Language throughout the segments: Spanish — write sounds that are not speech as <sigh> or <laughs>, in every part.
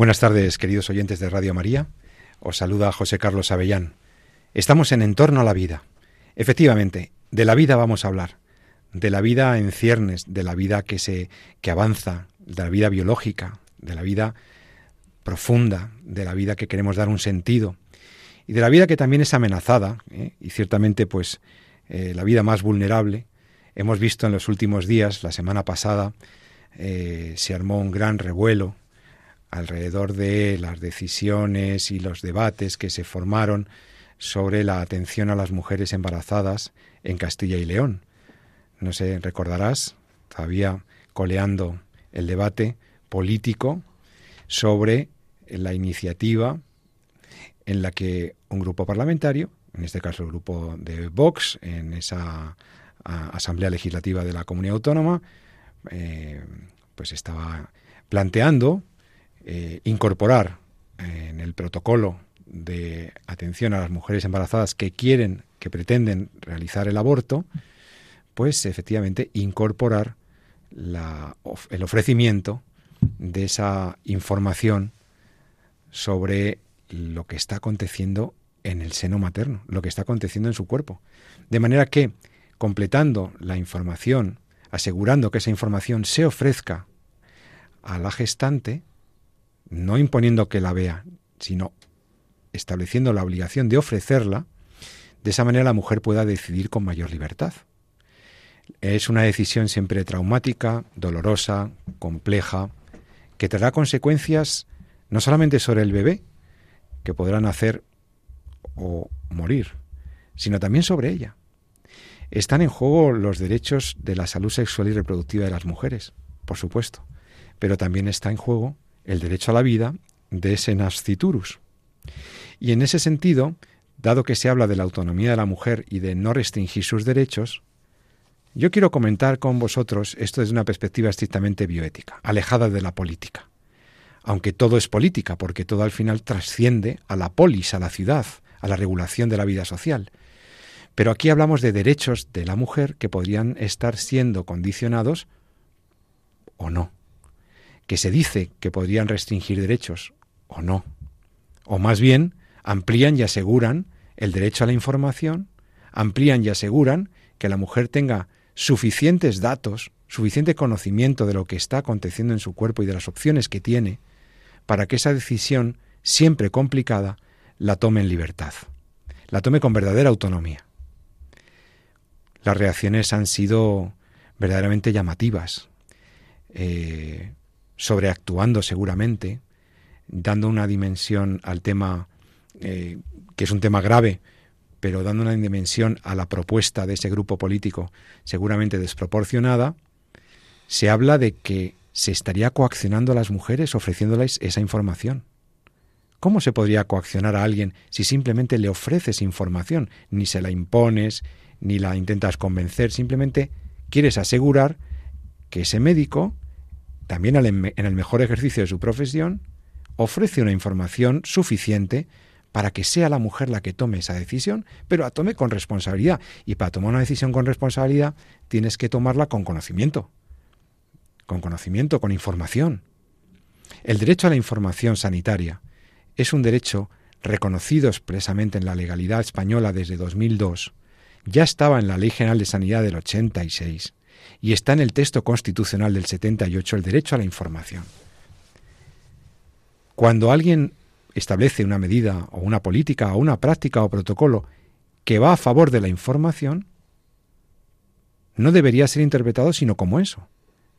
Buenas tardes, queridos oyentes de Radio María. Os saluda José Carlos Avellán. Estamos en Entorno a la Vida. Efectivamente, de la vida vamos a hablar. De la vida en ciernes, de la vida que se que avanza, de la vida biológica, de la vida profunda, de la vida que queremos dar un sentido y de la vida que también es amenazada ¿eh? y ciertamente pues eh, la vida más vulnerable. Hemos visto en los últimos días, la semana pasada, eh, se armó un gran revuelo alrededor de las decisiones y los debates que se formaron sobre la atención a las mujeres embarazadas en Castilla y León. No sé, recordarás, todavía coleando el debate político sobre la iniciativa en la que un grupo parlamentario, en este caso el grupo de Vox, en esa Asamblea Legislativa de la Comunidad Autónoma, eh, pues estaba planteando eh, incorporar en el protocolo de atención a las mujeres embarazadas que quieren, que pretenden realizar el aborto, pues efectivamente incorporar el ofrecimiento de esa información sobre lo que está aconteciendo en el seno materno, lo que está aconteciendo en su cuerpo. De manera que, completando la información, asegurando que esa información se ofrezca a la gestante, no imponiendo que la vea, sino estableciendo la obligación de ofrecerla, de esa manera la mujer pueda decidir con mayor libertad. Es una decisión siempre traumática, dolorosa, compleja, que traerá consecuencias no solamente sobre el bebé, que podrá nacer o morir, sino también sobre ella. Están en juego los derechos de la salud sexual y reproductiva de las mujeres, por supuesto, pero también está en juego el derecho a la vida de ese nasciturus. Y en ese sentido, dado que se habla de la autonomía de la mujer y de no restringir sus derechos, yo quiero comentar con vosotros esto desde una perspectiva estrictamente bioética, alejada de la política. Aunque todo es política, porque todo al final trasciende a la polis, a la ciudad, a la regulación de la vida social. Pero aquí hablamos de derechos de la mujer que podrían estar siendo condicionados o no que se dice que podrían restringir derechos o no. O más bien, amplían y aseguran el derecho a la información, amplían y aseguran que la mujer tenga suficientes datos, suficiente conocimiento de lo que está aconteciendo en su cuerpo y de las opciones que tiene, para que esa decisión, siempre complicada, la tome en libertad, la tome con verdadera autonomía. Las reacciones han sido verdaderamente llamativas. Eh, sobreactuando seguramente, dando una dimensión al tema, eh, que es un tema grave, pero dando una dimensión a la propuesta de ese grupo político seguramente desproporcionada, se habla de que se estaría coaccionando a las mujeres ofreciéndoles esa información. ¿Cómo se podría coaccionar a alguien si simplemente le ofreces información? Ni se la impones, ni la intentas convencer, simplemente quieres asegurar que ese médico también en el mejor ejercicio de su profesión, ofrece una información suficiente para que sea la mujer la que tome esa decisión, pero la tome con responsabilidad. Y para tomar una decisión con responsabilidad tienes que tomarla con conocimiento, con conocimiento, con información. El derecho a la información sanitaria es un derecho reconocido expresamente en la legalidad española desde 2002, ya estaba en la Ley General de Sanidad del 86 y está en el texto constitucional del 78 el derecho a la información. Cuando alguien establece una medida o una política o una práctica o protocolo que va a favor de la información, no debería ser interpretado sino como eso,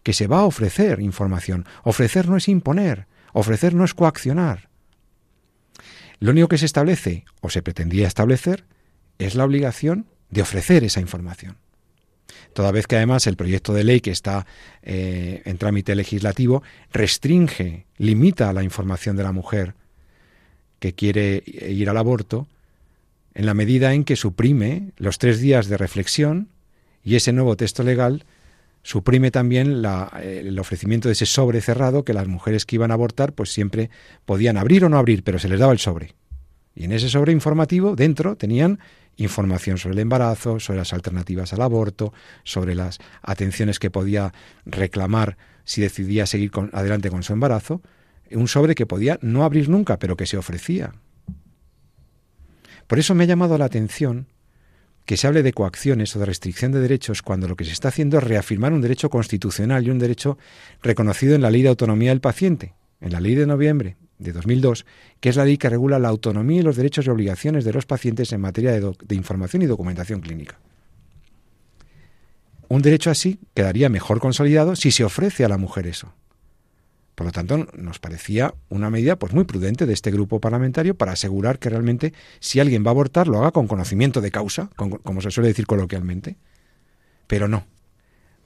que se va a ofrecer información. Ofrecer no es imponer, ofrecer no es coaccionar. Lo único que se establece o se pretendía establecer es la obligación de ofrecer esa información toda vez que además el proyecto de ley que está eh, en trámite legislativo restringe, limita la información de la mujer que quiere ir al aborto, en la medida en que suprime los tres días de reflexión y ese nuevo texto legal suprime también el ofrecimiento de ese sobre cerrado que las mujeres que iban a abortar pues siempre podían abrir o no abrir, pero se les daba el sobre. Y en ese sobre informativo dentro tenían información sobre el embarazo, sobre las alternativas al aborto, sobre las atenciones que podía reclamar si decidía seguir adelante con su embarazo, un sobre que podía no abrir nunca, pero que se ofrecía. Por eso me ha llamado la atención que se hable de coacciones o de restricción de derechos cuando lo que se está haciendo es reafirmar un derecho constitucional y un derecho reconocido en la Ley de Autonomía del Paciente, en la Ley de noviembre de 2002, que es la ley que regula la autonomía y los derechos y obligaciones de los pacientes en materia de, información y documentación clínica. Un derecho así quedaría mejor consolidado si se ofrece a la mujer eso. Por lo tanto, nos parecía una medida pues muy prudente de este grupo parlamentario para asegurar que realmente si alguien va a abortar lo haga con conocimiento de causa, como se suele decir coloquialmente. Pero no.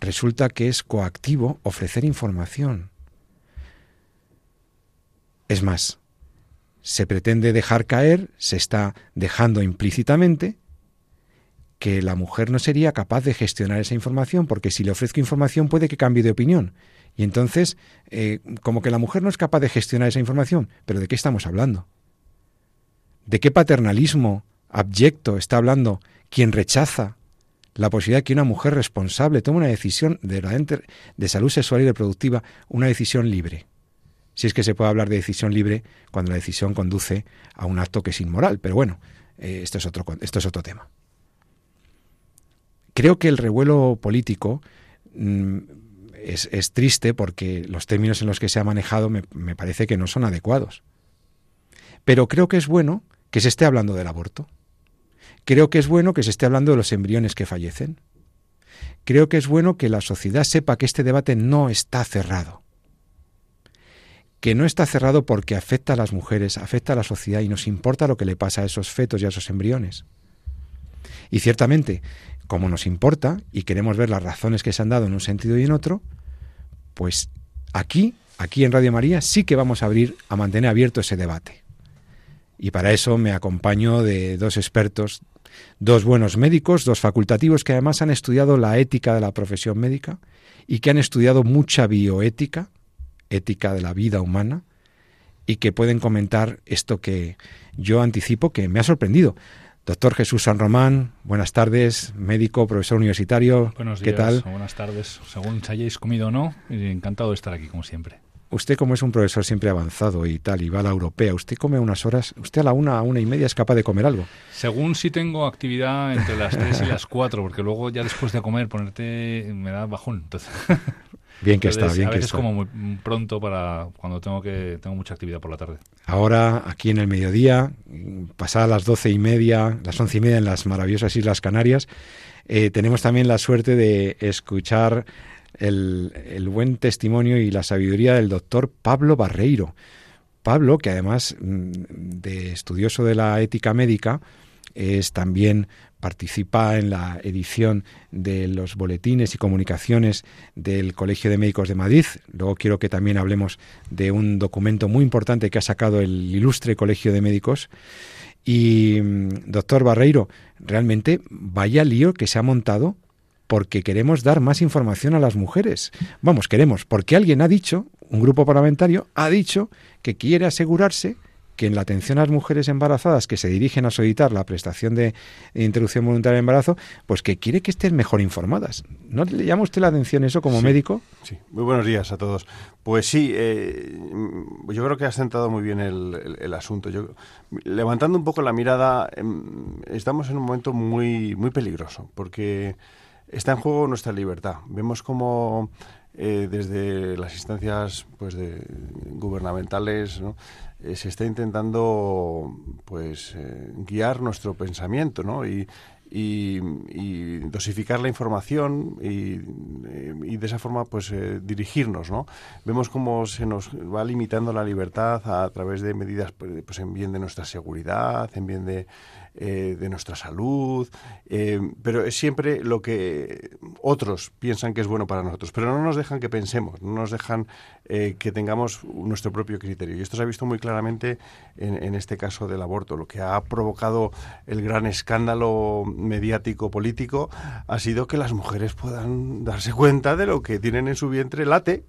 Resulta que es coactivo ofrecer información. Es más, se pretende dejar caer, se está dejando implícitamente que la mujer no sería capaz de gestionar esa información, porque si le ofrezco información puede que cambie de opinión. Y entonces, eh, como que la mujer no es capaz de gestionar esa información, pero ¿de qué estamos hablando? ¿De qué paternalismo abyecto está hablando quien rechaza la posibilidad de que una mujer responsable tome una decisión de, de salud sexual y reproductiva, una decisión libre? Si es que se puede hablar de decisión libre cuando la decisión conduce a un acto que es inmoral, pero bueno, eh, esto, es otro, esto es otro tema. Creo que el revuelo político mm, es, triste porque los términos en los que se ha manejado me, me parece que no son adecuados. Pero creo que es bueno que se esté hablando del aborto. Creo que es bueno que se esté hablando de los embriones que fallecen. Creo que es bueno que la sociedad sepa que este debate no está cerrado. Que no está cerrado porque afecta a las mujeres, afecta a la sociedad y nos importa lo que le pasa a esos fetos y a esos embriones. Y ciertamente, como nos importa y queremos ver las razones que se han dado en un sentido y en otro, pues aquí, aquí en Radio María, sí que vamos a abrir, a mantener abierto ese debate. Y para eso me acompaño de dos expertos, dos buenos médicos, dos facultativos que además han estudiado la ética de la profesión médica y que han estudiado mucha bioética, ética de la vida humana, y que pueden comentar esto que yo anticipo que me ha sorprendido. Doctor Jesús San Román, buenas tardes, médico, profesor universitario. Buenos días, ¿qué tal? buenas tardes. Según se hayáis comido o no, encantado de estar aquí, como siempre. Usted, como es un profesor siempre avanzado y tal, y va a la europea, usted come unas horas, usted a la una, a una y media es capaz de comer algo. Según si tengo actividad entre las tres y las cuatro, porque luego ya después de comer ponerte me da bajón. Entonces, <laughs> Bien que está, bien a veces está. como muy pronto para cuando tengo que tengo mucha actividad por la tarde. Ahora, aquí en el mediodía, pasadas las doce y media, las once y media en las maravillosas Islas Canarias, eh, tenemos también la suerte de escuchar el, el buen testimonio y la sabiduría del doctor Pablo Barreiro. Pablo, que además mm, de estudioso de la ética médica, es también participa en la edición de los boletines y comunicaciones del Colegio de Médicos de Madrid. Luego quiero que también hablemos de un documento muy importante que ha sacado el ilustre Colegio de Médicos. Y, mm, doctor Barreiro, realmente vaya lío que se ha montado porque queremos dar más información a las mujeres. Vamos, queremos, porque alguien ha dicho, un grupo parlamentario ha dicho que quiere asegurarse que en la atención a las mujeres embarazadas que se dirigen a solicitar la prestación de, interrupción voluntaria de embarazo, pues que quiere que estén mejor informadas. ¿No le llama usted la atención eso como médico? Sí, muy buenos días a todos. Pues sí, eh, yo creo que has centrado muy bien el, asunto. Yo, levantando un poco la mirada, em, estamos en un momento muy, muy peligroso, porque está en juego nuestra libertad. Vemos como eh, desde las instancias pues de, gubernamentales ¿no? Eh, se está intentando pues eh, guiar nuestro pensamiento ¿no? y, dosificar la información y, de esa forma pues eh, dirigirnos, ¿no? Vemos cómo se nos va limitando la libertad a, través de medidas pues, en bien de nuestra seguridad, en bien de eh, de nuestra salud, eh, pero es siempre lo que otros piensan que es bueno para nosotros, pero no nos dejan que pensemos, no nos dejan eh, que tengamos nuestro propio criterio. Y esto se ha visto muy claramente en, este caso del aborto. Lo que ha provocado el gran escándalo mediático político ha sido que las mujeres puedan darse cuenta de lo que tienen en su vientre late.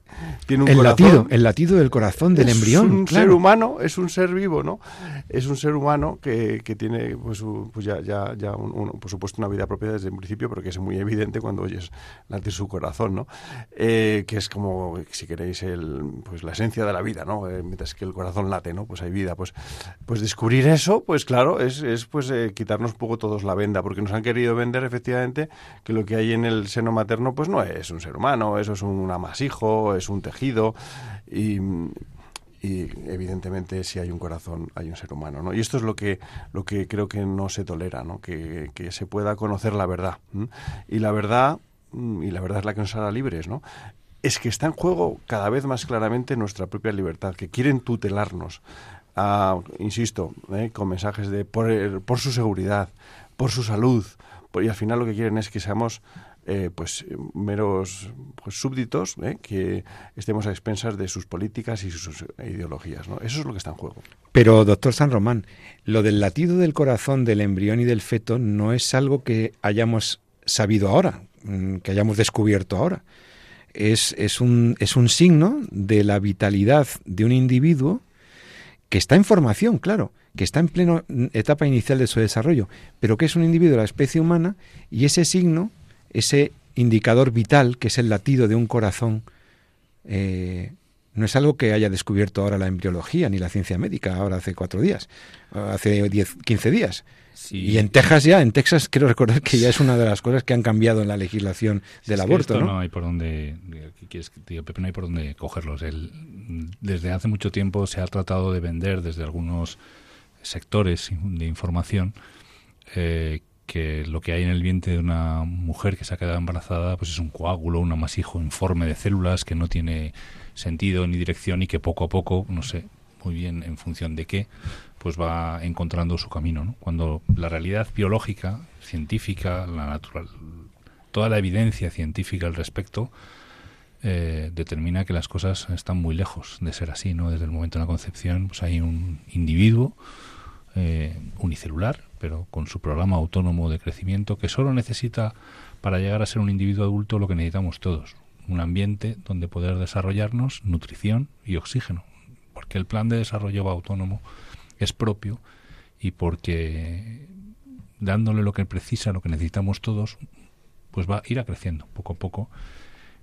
Tiene un el latido, el latido del corazón del embrión. Es un ser humano, es un ser vivo, ¿no? Es un ser humano que, que tiene pues, pues ya, ya, ya por supuesto una vida propia desde el principio, pero que es muy evidente cuando oyes latir su corazón, ¿no? Eh, que es como, si queréis, el, pues la esencia de la vida, ¿no? Eh, mientras que el corazón late, ¿no? Pues hay vida. Pues, pues descubrir eso, pues claro, es, es pues eh, quitarnos un poco todos la venda, porque nos han querido vender efectivamente que lo que hay en el seno materno, pues no es un ser humano, eso es un amasijo, es un tejido y evidentemente si hay un corazón hay un ser humano ¿no? y esto es lo que lo que creo que no se tolera ¿no? que, se pueda conocer la verdad y la verdad mm, y la verdad es la que nos hará libres ¿no? Es que está en juego cada vez más claramente nuestra propia libertad que quieren tutelarnos insisto ¿eh? con mensajes de por, por su seguridad por su salud y al final lo que quieren es que seamos eh, pues meros pues, súbditos ¿eh? que estemos a expensas de sus políticas y sus ideologías. Eso es lo que está en juego. Pero, doctor San Román, lo del latido del corazón del embrión y del feto no es algo que hayamos sabido ahora, mm, que hayamos descubierto ahora. Es, es, un, es un signo de la vitalidad de un individuo que está en formación, claro, que está en plena etapa inicial de su desarrollo, pero que es un individuo de la especie humana y ese signo ese indicador vital que es el latido de un corazón eh, no es algo que haya descubierto ahora la embriología ni la ciencia médica, ahora hace cuatro días, hace diez, quince días. Y en Texas ya, en Texas quiero recordar que ya es una de las cosas que han cambiado en la legislación del aborto. ¿no? hay por dónde, Pepe, no hay por dónde cogerlos. desde hace mucho tiempo se ha tratado de vender desde algunos sectores de información eh, que lo que hay en el vientre de una mujer que se ha quedado embarazada pues es un coágulo, un amasijo informe de células que no tiene sentido ni dirección y que poco a poco, no sé muy bien en función de qué, pues va encontrando su camino. ¿no? Cuando la realidad biológica, científica, la natural, toda la evidencia científica al respecto eh, determina que las cosas están muy lejos de ser así. ¿no? Desde el momento de la concepción pues hay un individuo eh, unicelular pero con su programa autónomo de crecimiento que solo necesita para llegar a ser un individuo adulto lo que necesitamos todos, un ambiente donde poder desarrollarnos, nutrición y oxígeno, porque el plan de desarrollo autónomo es propio y porque dándole lo que precisa, lo que necesitamos todos, pues va a ir creciendo poco a poco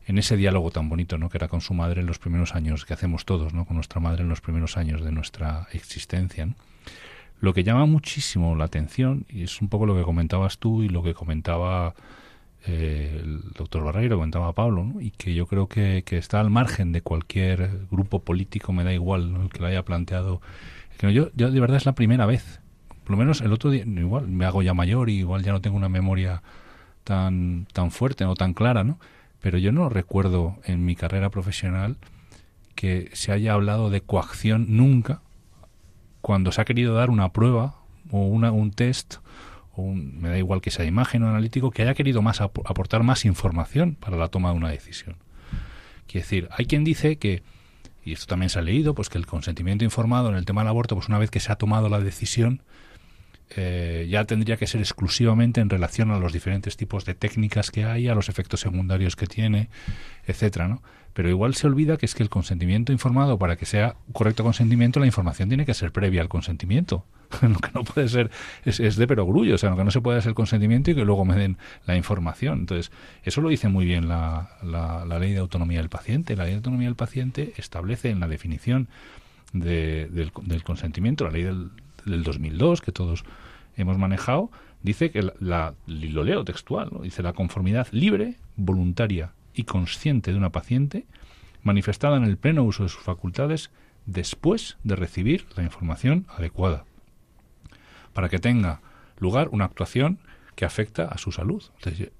en ese diálogo tan bonito, ¿no? Que era con su madre en los primeros años que hacemos todos, ¿no? Con nuestra madre en los primeros años de nuestra existencia. Lo que llama muchísimo la atención, y es un poco lo que comentabas tú y lo que comentaba eh, el doctor Barreiro, comentaba Pablo, y que yo creo que, está al margen de cualquier grupo político, me da igual el que lo haya planteado. Yo, yo de verdad es la primera vez, por lo menos el otro día, igual me hago ya mayor y igual ya no tengo una memoria tan, tan fuerte o tan clara, ¿no? Pero yo no recuerdo en mi carrera profesional que se haya hablado de coacción nunca cuando se ha querido dar una prueba o una, un test, o me da igual que sea imagen o analítico, que haya querido más aportar más información para la toma de una decisión. Quiere decir, hay quien dice que, y esto también se ha leído, pues que el consentimiento informado en el tema del aborto, pues una vez que se ha tomado la decisión, eh, ya tendría que ser exclusivamente en relación a los diferentes tipos de técnicas que hay, a los efectos secundarios que tiene, etcétera, ¿no? pero igual se olvida que es que el consentimiento informado, para que sea correcto consentimiento, la información tiene que ser previa al consentimiento. <laughs> lo que no puede ser es, de perogrullo, o sea, lo que no se puede hacer el consentimiento y que luego me den la información. Entonces, eso lo dice muy bien la, la, ley de autonomía del paciente. La ley de autonomía del paciente establece en la definición del, consentimiento, la ley del, del 2002, que todos hemos manejado, dice que la, lo leo textual, dice la conformidad libre, voluntaria y consciente de una paciente manifestada en el pleno uso de sus facultades después de recibir la información adecuada, para que tenga lugar una actuación que afecta a su salud. Entonces,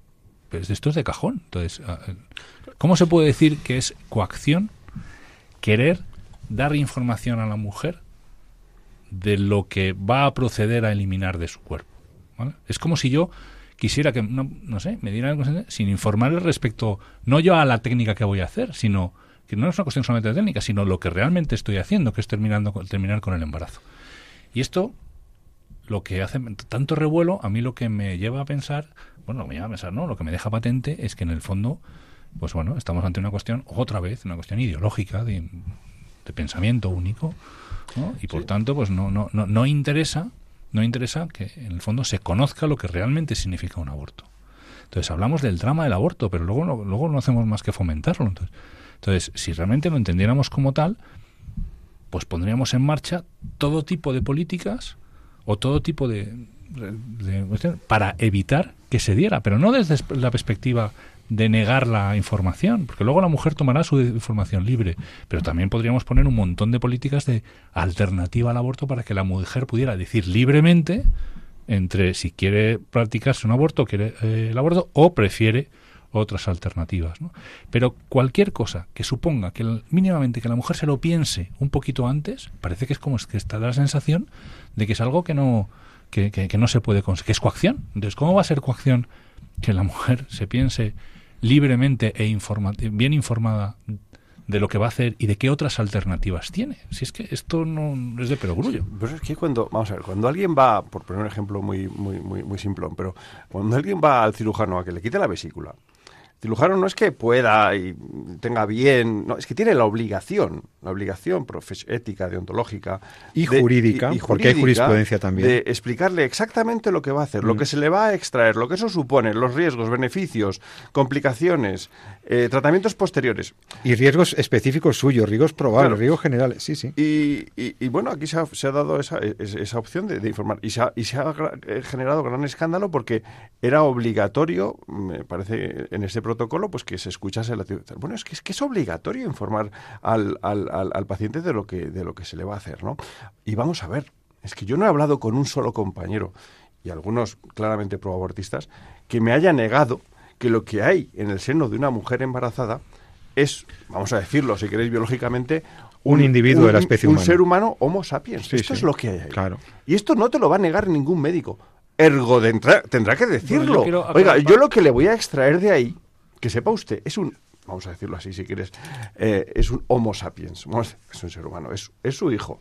pues esto es de cajón. Entonces, ¿cómo se puede decir que es coacción querer dar información a la mujer de lo que va a proceder a eliminar de su cuerpo? Es como si yo quisiera que, no, no sé, me diera algo sin informarle respecto, no yo a la técnica que voy a hacer, sino que no es una cuestión solamente de técnica, sino lo que realmente estoy haciendo, que es terminando, terminar con el embarazo. Y esto, lo que hace tanto revuelo, a mí lo que me lleva a pensar, bueno, me lleva a pensar, no, lo que me deja patente es que en el fondo, pues bueno, estamos ante una cuestión, otra vez, una cuestión ideológica, de, pensamiento único, y por tanto, pues no, no, no, no interesa no interesa que en el fondo se conozca lo que realmente significa un aborto. Entonces hablamos del drama del aborto, pero luego no, luego no hacemos más que fomentarlo. Entonces, entonces, si realmente lo entendiéramos como tal, pues pondríamos en marcha todo tipo de políticas o todo tipo de, de para evitar que se diera, pero no desde la perspectiva de negar la información, porque luego la mujer tomará su información libre, pero también podríamos poner un montón de políticas de alternativa al aborto para que la mujer pudiera decir libremente entre si quiere practicarse un aborto, quiere eh, el aborto o prefiere otras alternativas. ¿no? Pero cualquier cosa que suponga que mínimamente que la mujer se lo piense un poquito antes, parece que es como que está la sensación de que es algo que no que, que no se puede conseguir, que es coacción. Entonces, ¿cómo va a ser coacción que la mujer se piense libremente e bien informada de lo que va a hacer y de qué otras alternativas tiene. Si es que esto no es de perogrullo. pero es que cuando, vamos a ver, cuando alguien va, por poner un ejemplo muy, muy, muy, muy simplón, pero cuando alguien va al cirujano a que le quite la vesícula, cirujano no es que pueda y tenga bien, no, es que tiene la obligación, la obligación ética, deontológica y, jurídica, porque hay jurisprudencia también, de explicarle exactamente lo que va a hacer, lo mm. que se le va a extraer, lo que eso supone, los riesgos, beneficios, complicaciones, eh, tratamientos posteriores. Y riesgos específicos suyos, riesgos probables, riesgos generales, sí, sí. Y, bueno, aquí se ha, dado esa, esa opción de, informar y se, ha, y se ha eh, generado gran escándalo porque era obligatorio, me parece, en ese protocolo, pues que se escuchase la... Bueno, es que es, que es obligatorio informar al, al, al, paciente de lo, que, de lo que se le va a hacer, ¿no? Y vamos a ver, es que yo no he hablado con un solo compañero y algunos claramente proabortistas que me haya negado que lo que hay en el seno de una mujer embarazada es, vamos a decirlo, si queréis biológicamente, un, individuo de la especie humana. Un ser humano homo sapiens. esto es lo que hay ahí. Claro. Y esto no te lo va a negar ningún médico. Ergo tendrá que decirlo. Oiga, yo lo que le voy a extraer de ahí, que sepa usted, es un vamos a decirlo así si quieres, eh, es un Homo sapiens, es un ser humano, es, es su hijo.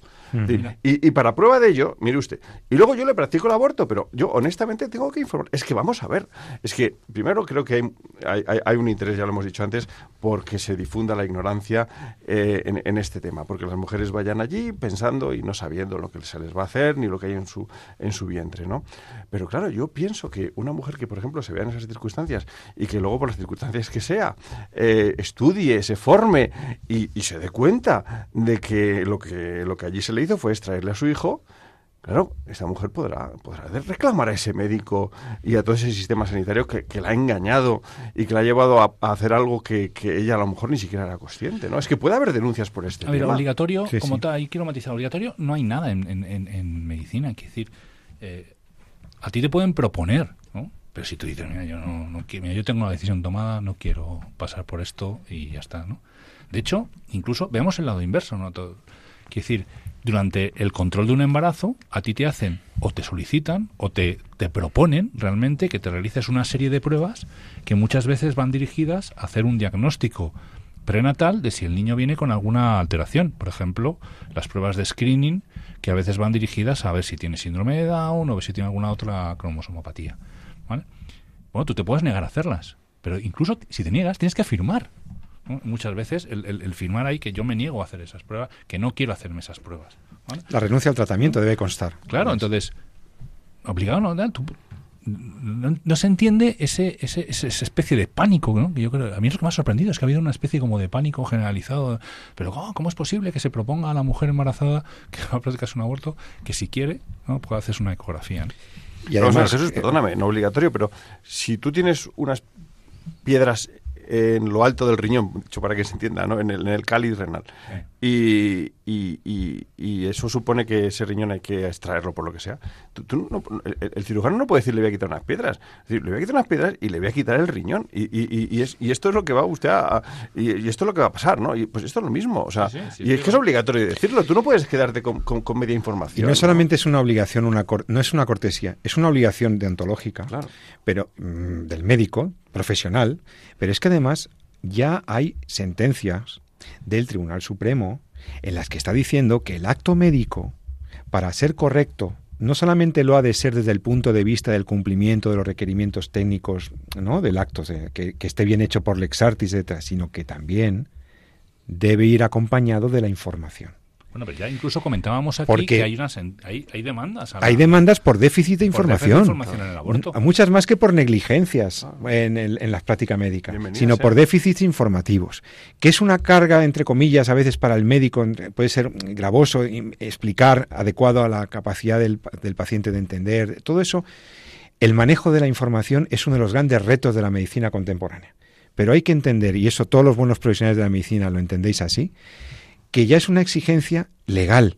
y, para prueba de ello, mire usted, y luego yo le practico el aborto, pero yo honestamente tengo que informar. Es que vamos a ver, es que primero creo que hay, hay, un interés, ya lo hemos dicho antes, porque se difunda la ignorancia eh, en, este tema, porque las mujeres vayan allí pensando y no sabiendo lo que se les va a hacer ni lo que hay en su, en su vientre, ¿no? Pero claro, yo pienso que una mujer que, por ejemplo, se vea en esas circunstancias y que luego por las circunstancias que sea, estudie, se forme y, se dé cuenta de que lo, que lo que allí se le hizo fue extraerle a su hijo, claro, esa mujer podrá, podrá reclamar a ese médico y a todo ese sistema sanitario que, la ha engañado y que la ha llevado a, hacer algo que, ella a lo mejor ni siquiera era consciente, ¿no? Es que puede haber denuncias por este a Ver, obligatorio, como tal, ahí quiero matizar, obligatorio no hay nada en, en, en, medicina, que decir, eh, a ti te pueden proponer pero si tú dices, mira, yo, no, no mira, yo tengo una decisión tomada, no quiero pasar por esto y ya está, ¿no? De hecho, incluso veamos el lado inverso, ¿no? Todo. Quiere decir, durante el control de un embarazo, a ti te hacen o te solicitan o te, te proponen realmente que te realices una serie de pruebas que muchas veces van dirigidas a hacer un diagnóstico prenatal de si el niño viene con alguna alteración. Por ejemplo, las pruebas de screening que a veces van dirigidas a ver si tiene síndrome de Down o ver si tiene alguna otra cromosomopatía. Bueno, tú te puedes negar a hacerlas, pero incluso si te niegas, tienes que afirmar. Muchas veces el, firmar ahí que yo me niego a hacer esas pruebas, que no quiero hacerme esas pruebas. La renuncia al tratamiento debe constar. Claro, entonces, obligado no, no, se entiende ese, ese, esa especie de pánico, ¿no? yo creo, a mí es lo que me ha sorprendido, es que ha habido una especie como de pánico generalizado, pero ¿cómo es posible que se proponga a la mujer embarazada que va a practicarse un aborto que si quiere, ¿no? pueda hacerse una ecografía? Y además, Jesús, perdóname, no obligatorio, pero si tú tienes unas piedras en lo alto del riñón, dicho para que se entienda, ¿no? en, el, en el cáliz renal. Y, y, y, eso supone que ese riñón hay que extraerlo por lo que sea. Tú, no, el, cirujano no puede decir le voy a quitar unas piedras. Es decir, le voy a quitar unas piedras y le voy a quitar el riñón. Y, es, y esto es lo que va usted a, y, esto es lo que va a pasar, ¿no? Y pues esto es lo mismo. O sea, y es que es obligatorio decirlo. Tú no puedes quedarte con, con, media información. Y no solamente es una obligación, una no es una cortesía, es una obligación deontológica, claro. pero mm, del médico profesional. Pero es que además ya hay sentencias del Tribunal Supremo en las que está diciendo que el acto médico, para ser correcto, no solamente lo ha de ser desde el punto de vista del cumplimiento de los requerimientos técnicos ¿no? del acto, que, esté bien hecho por Lexartis, sino que también debe ir acompañado de la información. Bueno, pero ya incluso comentábamos aquí que hay, unas, hay, hay demandas. hay demandas por déficit de información. Por déficit de información en el aborto. Muchas más que por negligencias ah. en, el, en la práctica médica, sino por déficits informativos. Que es una carga, entre comillas, a veces para el médico, puede ser gravoso explicar adecuado a la capacidad del, del paciente de entender. Todo eso, el manejo de la información es uno de los grandes retos de la medicina contemporánea. Pero hay que entender, y eso todos los buenos profesionales de la medicina lo entendéis así, que ya es una exigencia legal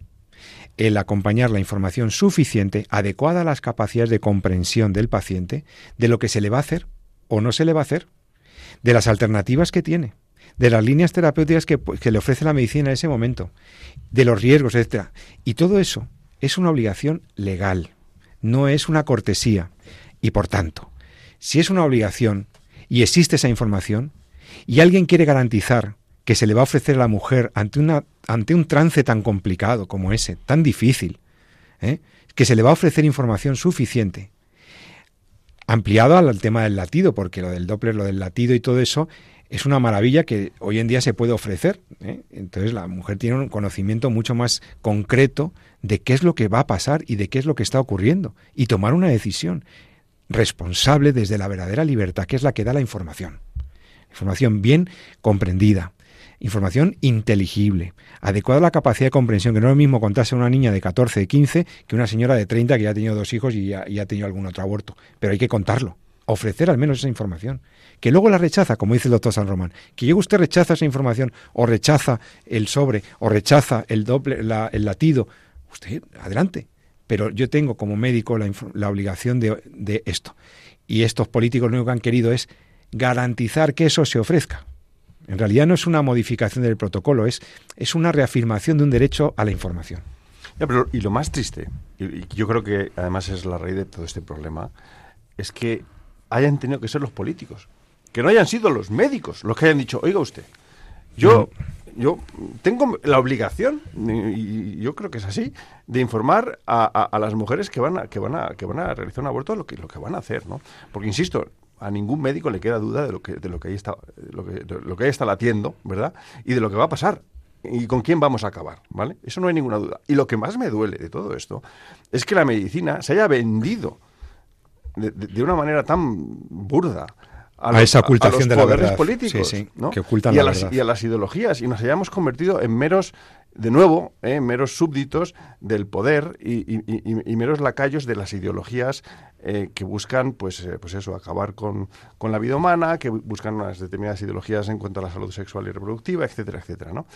el acompañar la información suficiente, adecuada a las capacidades de comprensión del paciente, de lo que se le va a hacer o no se le va a hacer, de las alternativas que tiene, de las líneas terapéuticas que, que le ofrece la medicina en ese momento, de los riesgos, etc. Y todo eso es una obligación legal, no es una cortesía. Y por tanto, si es una obligación y existe esa información, y alguien quiere garantizar que se le va a ofrecer a la mujer ante, una, ante un trance tan complicado como ese, tan difícil, ¿eh? que se le va a ofrecer información suficiente, ampliado al tema del latido, porque lo del Doppler, lo del latido y todo eso, es una maravilla que hoy en día se puede ofrecer. ¿eh? Entonces la mujer tiene un conocimiento mucho más concreto de qué es lo que va a pasar y de qué es lo que está ocurriendo, y tomar una decisión responsable desde la verdadera libertad, que es la que da la información. Información bien comprendida, información inteligible, adecuada a la capacidad de comprensión, que no es lo mismo contarse a una niña de 14, 15 que una señora de 30 que ya ha tenido dos hijos y ya, ha tenido algún otro aborto. Pero hay que contarlo, ofrecer al menos esa información. Que luego la rechaza, como dice el doctor San Román, que luego usted rechaza esa información, o rechaza el sobre, o rechaza el doble, el latido, usted, adelante. Pero yo tengo como médico la, obligación de, de esto. Y estos políticos lo único que han querido es garantizar que eso se ofrezca. En realidad no es una modificación del protocolo, es, es una reafirmación de un derecho a la información. y lo más triste, y, yo creo que además es la raíz de todo este problema, es que hayan tenido que ser los políticos, que no hayan sido los médicos los que hayan dicho, oiga usted, yo, yo tengo la obligación, y yo creo que es así, de informar a, las mujeres que van a, que van a, que van a realizar un aborto lo que, lo que van a hacer, ¿no? Porque insisto, a ningún médico le queda duda de lo que, de lo que ahí está, lo que, ahí está latiendo, ¿verdad? Y de lo que va a pasar y con quién vamos a acabar, ¿vale? Eso no hay ninguna duda. Y lo que más me duele de todo esto es que la medicina se haya vendido de, una manera tan burda a, esa ocultación de la verdad. políticos, que ocultan y, a las, y a las ideologías y nos hayamos convertido en meros de nuevo, eh, meros súbditos del poder y, meros lacayos de las ideologías eh, que buscan, pues, eh, pues eso, acabar con, la vida humana, que buscan unas determinadas ideologías en cuanto a la salud sexual y reproductiva, etcétera, etcétera, ¿no?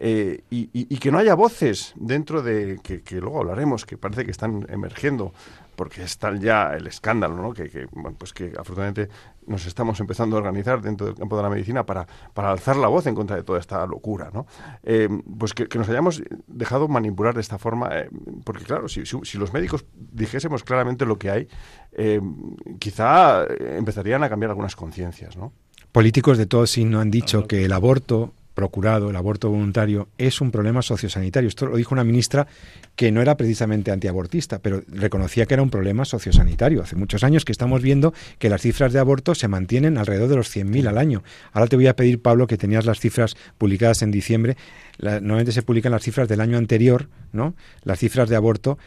y, que no haya voces dentro de, que, que, luego hablaremos, que parece que están emergiendo porque está ya el escándalo, ¿no? Que, bueno, pues que afortunadamente nos estamos empezando a organizar dentro del campo de la medicina para, para alzar la voz en contra de toda esta locura, ¿no? Eh, pues que, nos hayamos dejado manipular de esta forma, eh, porque claro, si, si, los médicos dijésemos claramente lo que hay, eh, quizá empezarían a cambiar algunas conciencias, ¿no? Políticos de todo signo han dicho que el aborto procurado, el aborto voluntario, es un problema sociosanitario. Esto lo dijo una ministra que no era precisamente antiabortista, pero reconocía que era un problema sociosanitario. Hace muchos años que estamos viendo que las cifras de aborto se mantienen alrededor de los 100.000 al año. Ahora te voy a pedir, Pablo, que tenías las cifras publicadas en diciembre. normalmente se publican las cifras del año anterior, ¿no? Las cifras de aborto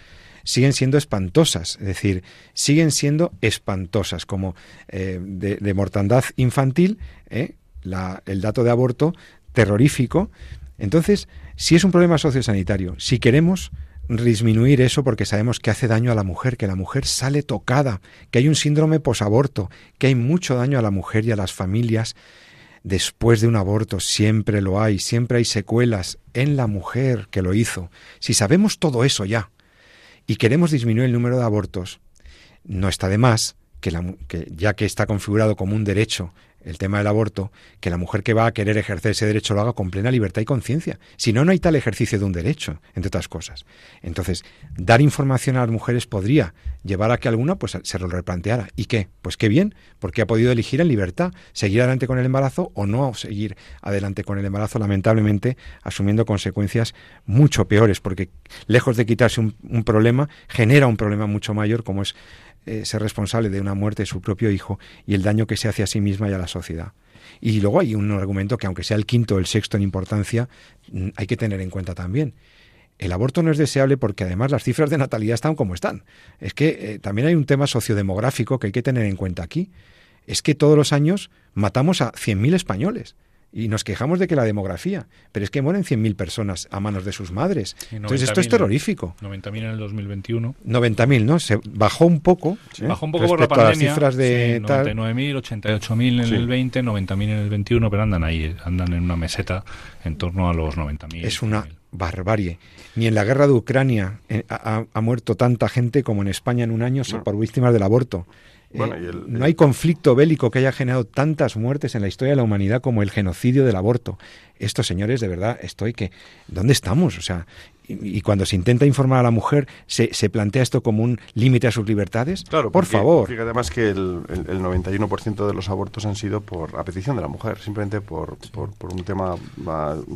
siguen siendo espantosas, es decir, siguen siendo espantosas, como eh, de, mortandad infantil, ¿eh? el dato de aborto terrorífico. Entonces, si es un problema sociosanitario, si queremos disminuir eso porque sabemos que hace daño a la mujer, que la mujer sale tocada, que hay un síndrome posaborto, que hay mucho daño a la mujer y a las familias, después de un aborto siempre lo hay, siempre hay secuelas en la mujer que lo hizo. Si sabemos todo eso ya y queremos disminuir el número de abortos, no está de más que, la, que ya que está configurado como un derecho el tema del aborto, que la mujer que va a querer ejercer ese derecho lo haga con plena libertad y conciencia. Si no, no hay tal ejercicio de un derecho, entre otras cosas. Entonces, dar información a las mujeres podría llevar a que alguna pues se lo replanteara. ¿Y qué? Pues qué bien, porque ha podido elegir en libertad seguir adelante con el embarazo o no seguir adelante con el embarazo, lamentablemente, asumiendo consecuencias mucho peores, porque lejos de quitarse un, un problema, genera un problema mucho mayor como es eh, ser responsable de una muerte de su propio hijo y el daño que se hace a sí misma y a la sociedad. Y luego hay un argumento que aunque sea el quinto o el sexto en importancia, mm, hay que tener en cuenta también. El aborto no es deseable porque además las cifras de natalidad están como están. Es que eh, también hay un tema sociodemográfico que hay que tener en cuenta aquí. Es que todos los años matamos a 100.000 españoles y nos quejamos de que la demografía, pero es que mueren 100.000 personas a manos de sus madres. Entonces esto es terrorífico. 90.000 en el 2021. 90.000, ¿no? Se bajó un poco. Bajó un poco por la pandemia. A las cifras de 99.000, 88.000 en el 20, 90.000 en el 21, pero andan ahí, andan en una meseta en torno a los 90.000. Es una barbarie. Ni en la guerra de Ucrania eh, ha, ha, muerto tanta gente como en España en un año por víctimas del aborto. Eh, no hay conflicto bélico que haya generado tantas muertes en la historia de la humanidad como el genocidio del aborto. Estos señores, de verdad, estoy que... ¿Dónde estamos? O sea, y, cuando se intenta informar a la mujer, ¿se, se plantea esto como un límite a sus libertades? Claro, por favor. Fíjate además que el, el, 91% de los abortos han sido por a petición de la mujer, simplemente por, por, un tema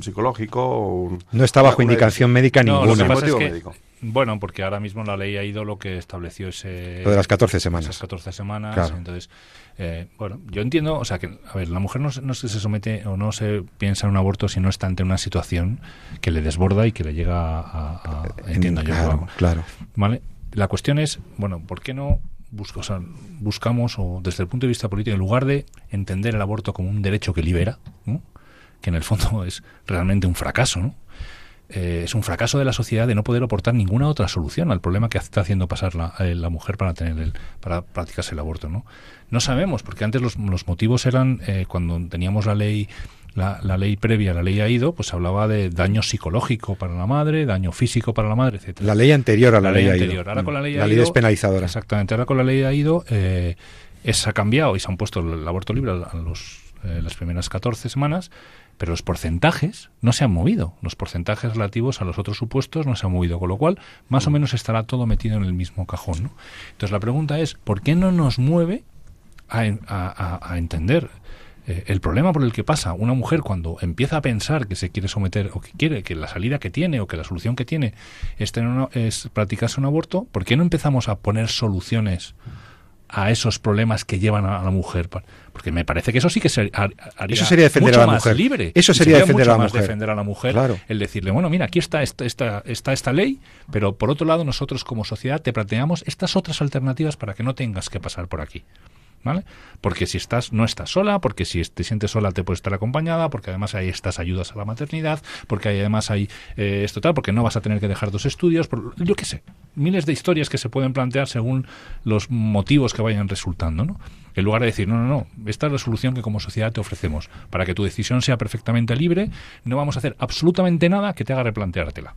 psicológico o un, No está bajo indicación médica ninguna. médico. Bueno, porque ahora mismo la ley ha ido lo que estableció ese... Lo de las 14 semanas. Esas 14 semanas. Entonces, eh, bueno, yo entiendo, o sea, que, a ver, la mujer no, no se somete o no se piensa en un aborto si no está ante una situación que le desborda y que le llega a... entiendo yo. Claro, claro. ¿Vale? La cuestión es, bueno, ¿por qué no busco, buscamos, o desde el punto de vista político, en lugar de entender el aborto como un derecho que libera, que en el fondo es realmente un fracaso, ¿no? Eh, es un fracaso de la sociedad de no poder aportar ninguna otra solución al problema que está haciendo pasar la, eh, la mujer para tener el, para practicarse el aborto, ¿no? No sabemos, porque antes los, los motivos eran eh, cuando teníamos la ley la, la, ley previa, la ley AIDO, pues hablaba de daño psicológico para la madre, daño físico para la madre, etcétera. La ley anterior a la, ley, anterior. Ahora con la ley la ley despenalizadora. Exactamente. Ahora con la ley AIDO eh, se ha cambiado y se han puesto el aborto libre a los, las primeras 14 semanas pero los porcentajes no se han movido. Los porcentajes relativos a los otros supuestos no se han movido, con lo cual más o mm. menos estará todo metido en el mismo cajón. ¿no? Entonces la pregunta es, ¿por qué no nos mueve a, a, a entender eh, el problema por el que pasa una mujer cuando empieza a pensar que se quiere someter o que quiere, que la salida que tiene o que la solución que tiene es, tener es practicarse un aborto, ¿por qué no empezamos a poner soluciones? A esos problemas que llevan a la mujer. Porque me parece que eso sí que haría eso sería defender mucho a la más mujer. libre. Eso sería, defender, a la más defender a la mujer. El decirle, bueno, mira, aquí está esta, esta, está esta ley, pero por otro lado nosotros como sociedad te planteamos estas otras alternativas para que no tengas que pasar por aquí. ¿Vale? Porque si estás, no estás sola, porque si te sientes sola te puedes estar acompañada, porque además hay estas ayudas a la maternidad, porque además hay eh, esto tal, porque no vas a tener que dejar tus estudios, yo qué sé, miles de historias que se pueden plantear según los motivos que vayan resultando, ¿no? En lugar de decir, no, no, no, esta es la solución que como sociedad te ofrecemos. Para que tu decisión sea perfectamente libre, no vamos a hacer absolutamente nada que te haga replanteártela.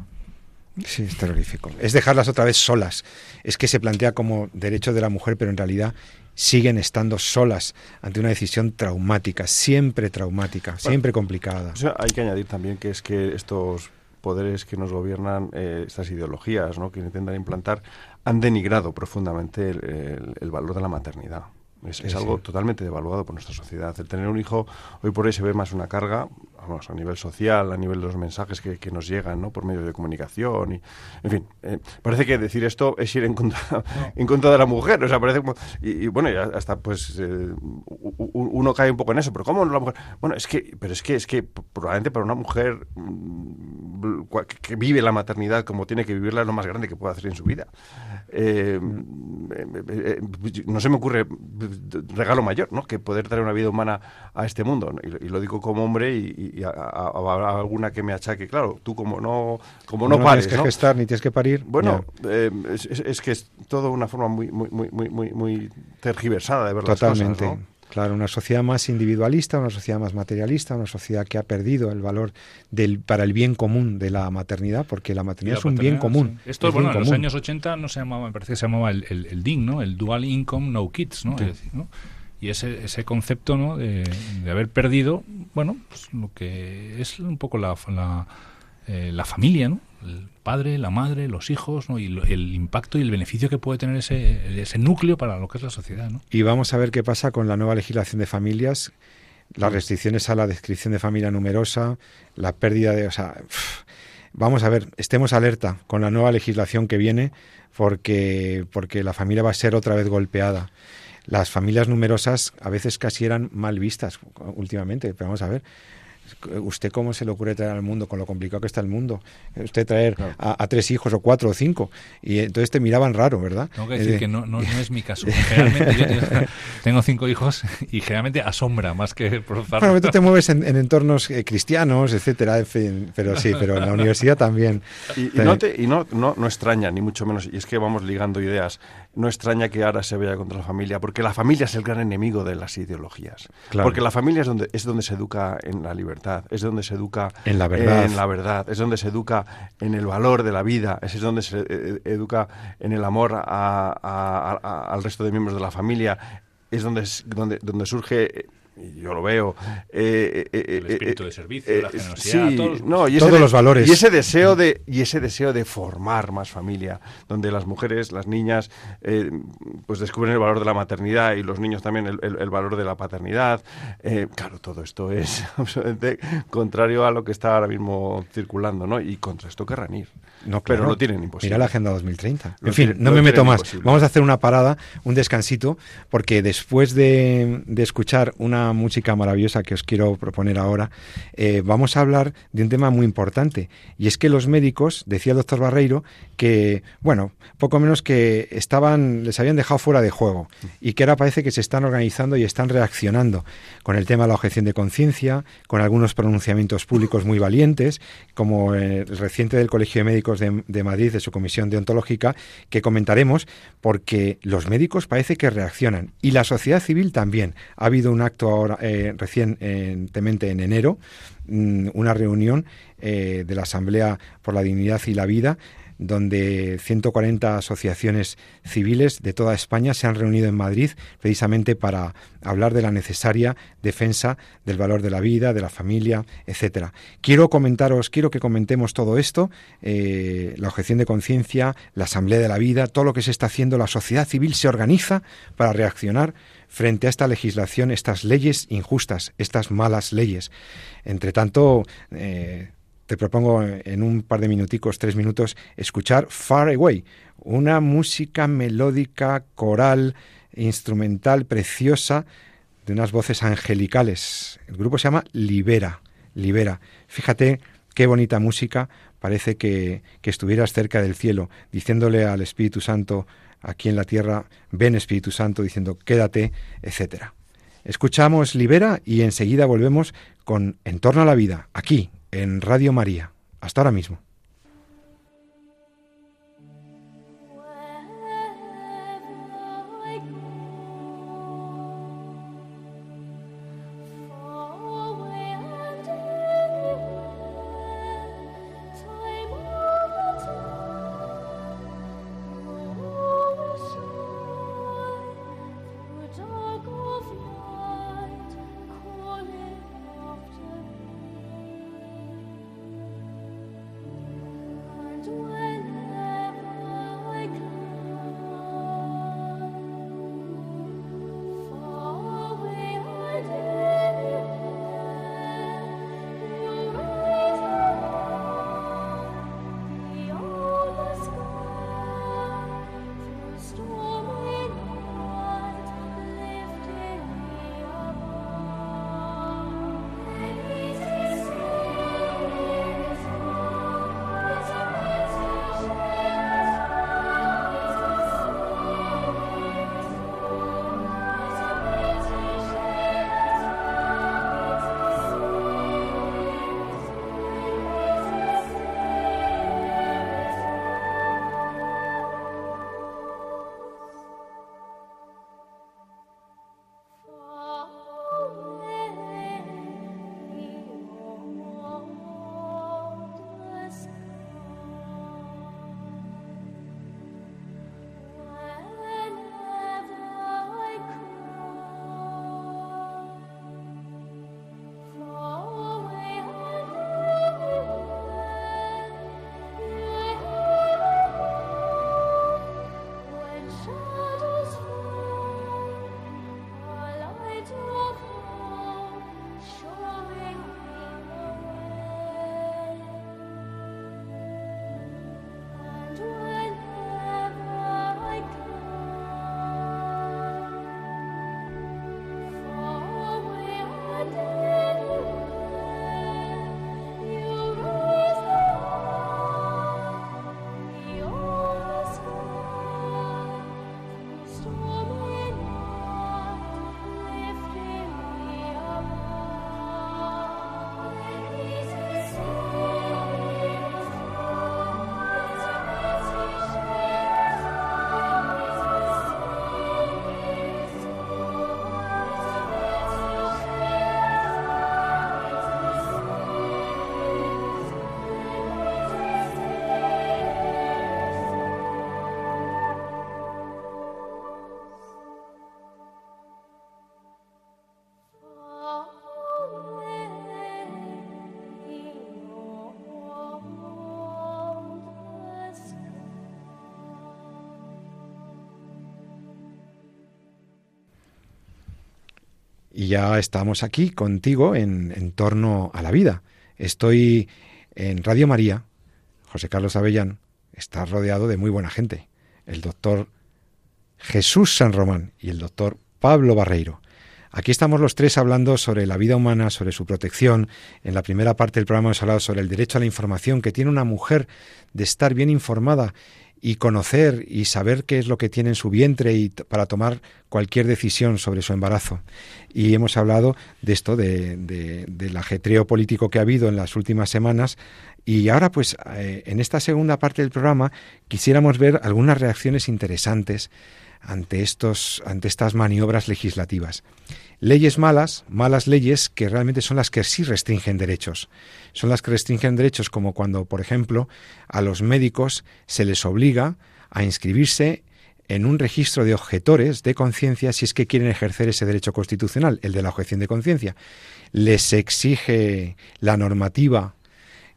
Sí, es terrorífico. Es dejarlas otra vez solas. Es que se plantea como derecho de la mujer, pero en realidad siguen estando solas ante una decisión traumática, siempre traumática, siempre complicada. hay que añadir también que es que estos poderes que nos gobiernan, eh, estas ideologías ¿no? que intentan implantar, han denigrado profundamente el valor de la maternidad. Es, algo totalmente devaluado por nuestra sociedad. El tener un hijo hoy por hoy se ve más una carga, vamos, a nivel social, a nivel de los mensajes que, que nos llegan, ¿no? Por medio de comunicación y, en fin, eh, parece que decir esto es ir en contra, <laughs> en contra de la mujer, o sea, parece como, y, bueno, hasta pues eh, uno cae un poco en eso, pero ¿cómo la mujer? Bueno, es que, pero es que, es que probablemente para una mujer mm, que vive la maternidad como tiene que vivirla es lo más grande que puede hacer en su vida. Eh, no se me ocurre regalo mayor, ¿no? Que poder traer una vida humana a este mundo. Y, lo digo como hombre y, a, alguna que me achaque. Claro, tú como no, como no, pares, tienes que gestar ni tienes que parir. Bueno, eh, es, que es todo una forma muy, muy, muy, muy, muy tergiversada de ver Totalmente. las cosas, Claro, una sociedad más individualista, una sociedad más materialista, una sociedad que ha perdido el valor del, para el bien común de la maternidad, porque la maternidad es un bien común. Esto, bueno, en los años 80 no se llamaba, me parece que se llamaba el, el, DIN, ¿no? El Dual Income No Kids, ¿no? Y ese, ese concepto, ¿no? De, haber perdido, bueno, pues lo que es un poco la, la, eh, la familia, ¿no? el padre, la madre, los hijos, ¿no? y el impacto y el beneficio que puede tener ese, ese núcleo para lo que es la sociedad. ¿no? Y vamos a ver qué pasa con la nueva legislación de familias, las restricciones a la descripción de familia numerosa, la pérdida de... O sea, vamos a ver, estemos alerta con la nueva legislación que viene porque, porque la familia va a ser otra vez golpeada. Las familias numerosas a veces casi eran mal vistas últimamente, pero vamos a ver, ¿Usted cómo se le ocurre traer al mundo con lo complicado que está el mundo? Usted traer a, tres hijos o cuatro o cinco. Y entonces te miraban raro, ¿verdad? Tengo que decir que no, no, es mi caso. Generalmente yo tengo <laughs> cinco hijos y generalmente asombra más que por Bueno, tú te mueves en, entornos eh, cristianos, etcétera, pero sí, pero en la universidad también. Y, no, te, y no, no, no extraña, ni mucho menos, y es que vamos ligando ideas, no extraña que ahora se vaya contra la familia, porque la familia es el gran enemigo de las ideologías. Porque la familia es donde, es donde se educa en la libertad, es donde se educa en la verdad, en la verdad es donde se educa en el valor de la vida, es donde se eh, eh, educa en el amor al resto de miembros de la familia, es donde, donde, donde surge yo lo veo. Eh, eh, eh, el espíritu de servicio, la generosidad, todos, no, y todos los valores. Y ese deseo de y ese deseo de formar más familia, donde las mujeres, las niñas, pues descubren el valor de la maternidad y los niños también el, valor de la paternidad. claro, todo esto es <laughs> absolutamente contrario a lo que está ahora mismo circulando, ¿no? Y contra esto querrán ir. No, pero no tienen imposible. Mira la Agenda 2030. en fin, no me meto más. Vamos a hacer una parada, un descansito, porque después de, escuchar una música maravillosa que os quiero proponer ahora, eh, vamos a hablar de un tema muy importante. Y es que los médicos, decía el doctor Barreiro, que, bueno, poco menos que estaban, les habían dejado fuera de juego y que ahora parece que se están organizando y están reaccionando con el tema de la objeción de conciencia, con algunos pronunciamientos públicos muy valientes, como el reciente del Colegio de Médicos de, Madrid, de su comisión deontológica, que comentaremos, porque los médicos parece que reaccionan y la sociedad civil también. Ha habido un acto ahora eh, recientemente en enero, mm, una reunión eh, de la Asamblea por la Dignidad y la Vida, donde 140 asociaciones civiles de toda España se han reunido en Madrid precisamente para hablar de la necesaria defensa del valor de la vida, de la familia, etcétera. Quiero comentaros, quiero que comentemos todo esto, eh, la objeción de conciencia, la Asamblea de la Vida, todo lo que se está haciendo, la sociedad civil se organiza para reaccionar frente a esta legislación, estas leyes injustas, estas malas leyes. Entre tanto, eh, te propongo en un par de minuticos, tres minutos, escuchar Far Away, una música melódica, coral, instrumental, preciosa, de unas voces angelicales. El grupo se llama Libera, Libera. Fíjate qué bonita música, parece que, que estuvieras cerca del cielo, diciéndole al Espíritu Santo aquí en la tierra, ven Espíritu Santo, diciendo quédate, etcétera. Escuchamos Libera y enseguida volvemos con En torno a la vida, aquí, en Radio María. Hasta ahora mismo. Y ya estamos aquí contigo en, torno a la vida. Estoy en Radio María, José Carlos Avellán está rodeado de muy buena gente. El doctor Jesús San Román y el doctor Pablo Barreiro. Aquí estamos los tres hablando sobre la vida humana, sobre su protección. En la primera parte del programa hemos hablado sobre el derecho a la información que tiene una mujer de estar bien informada y conocer y saber qué es lo que tiene en su vientre y para tomar cualquier decisión sobre su embarazo. Y hemos hablado de esto, de, del ajetreo político que ha habido en las últimas semanas. Y ahora, pues, eh, en esta segunda parte del programa, quisiéramos ver algunas reacciones interesantes ante, estos, ante estas maniobras legislativas. Leyes malas, malas leyes que realmente son las que sí restringen derechos. Son las que restringen derechos como cuando, por ejemplo, a los médicos se les obliga a inscribirse en un registro de objetores de conciencia si es que quieren ejercer ese derecho constitucional, el de la objeción de conciencia. Les exige la normativa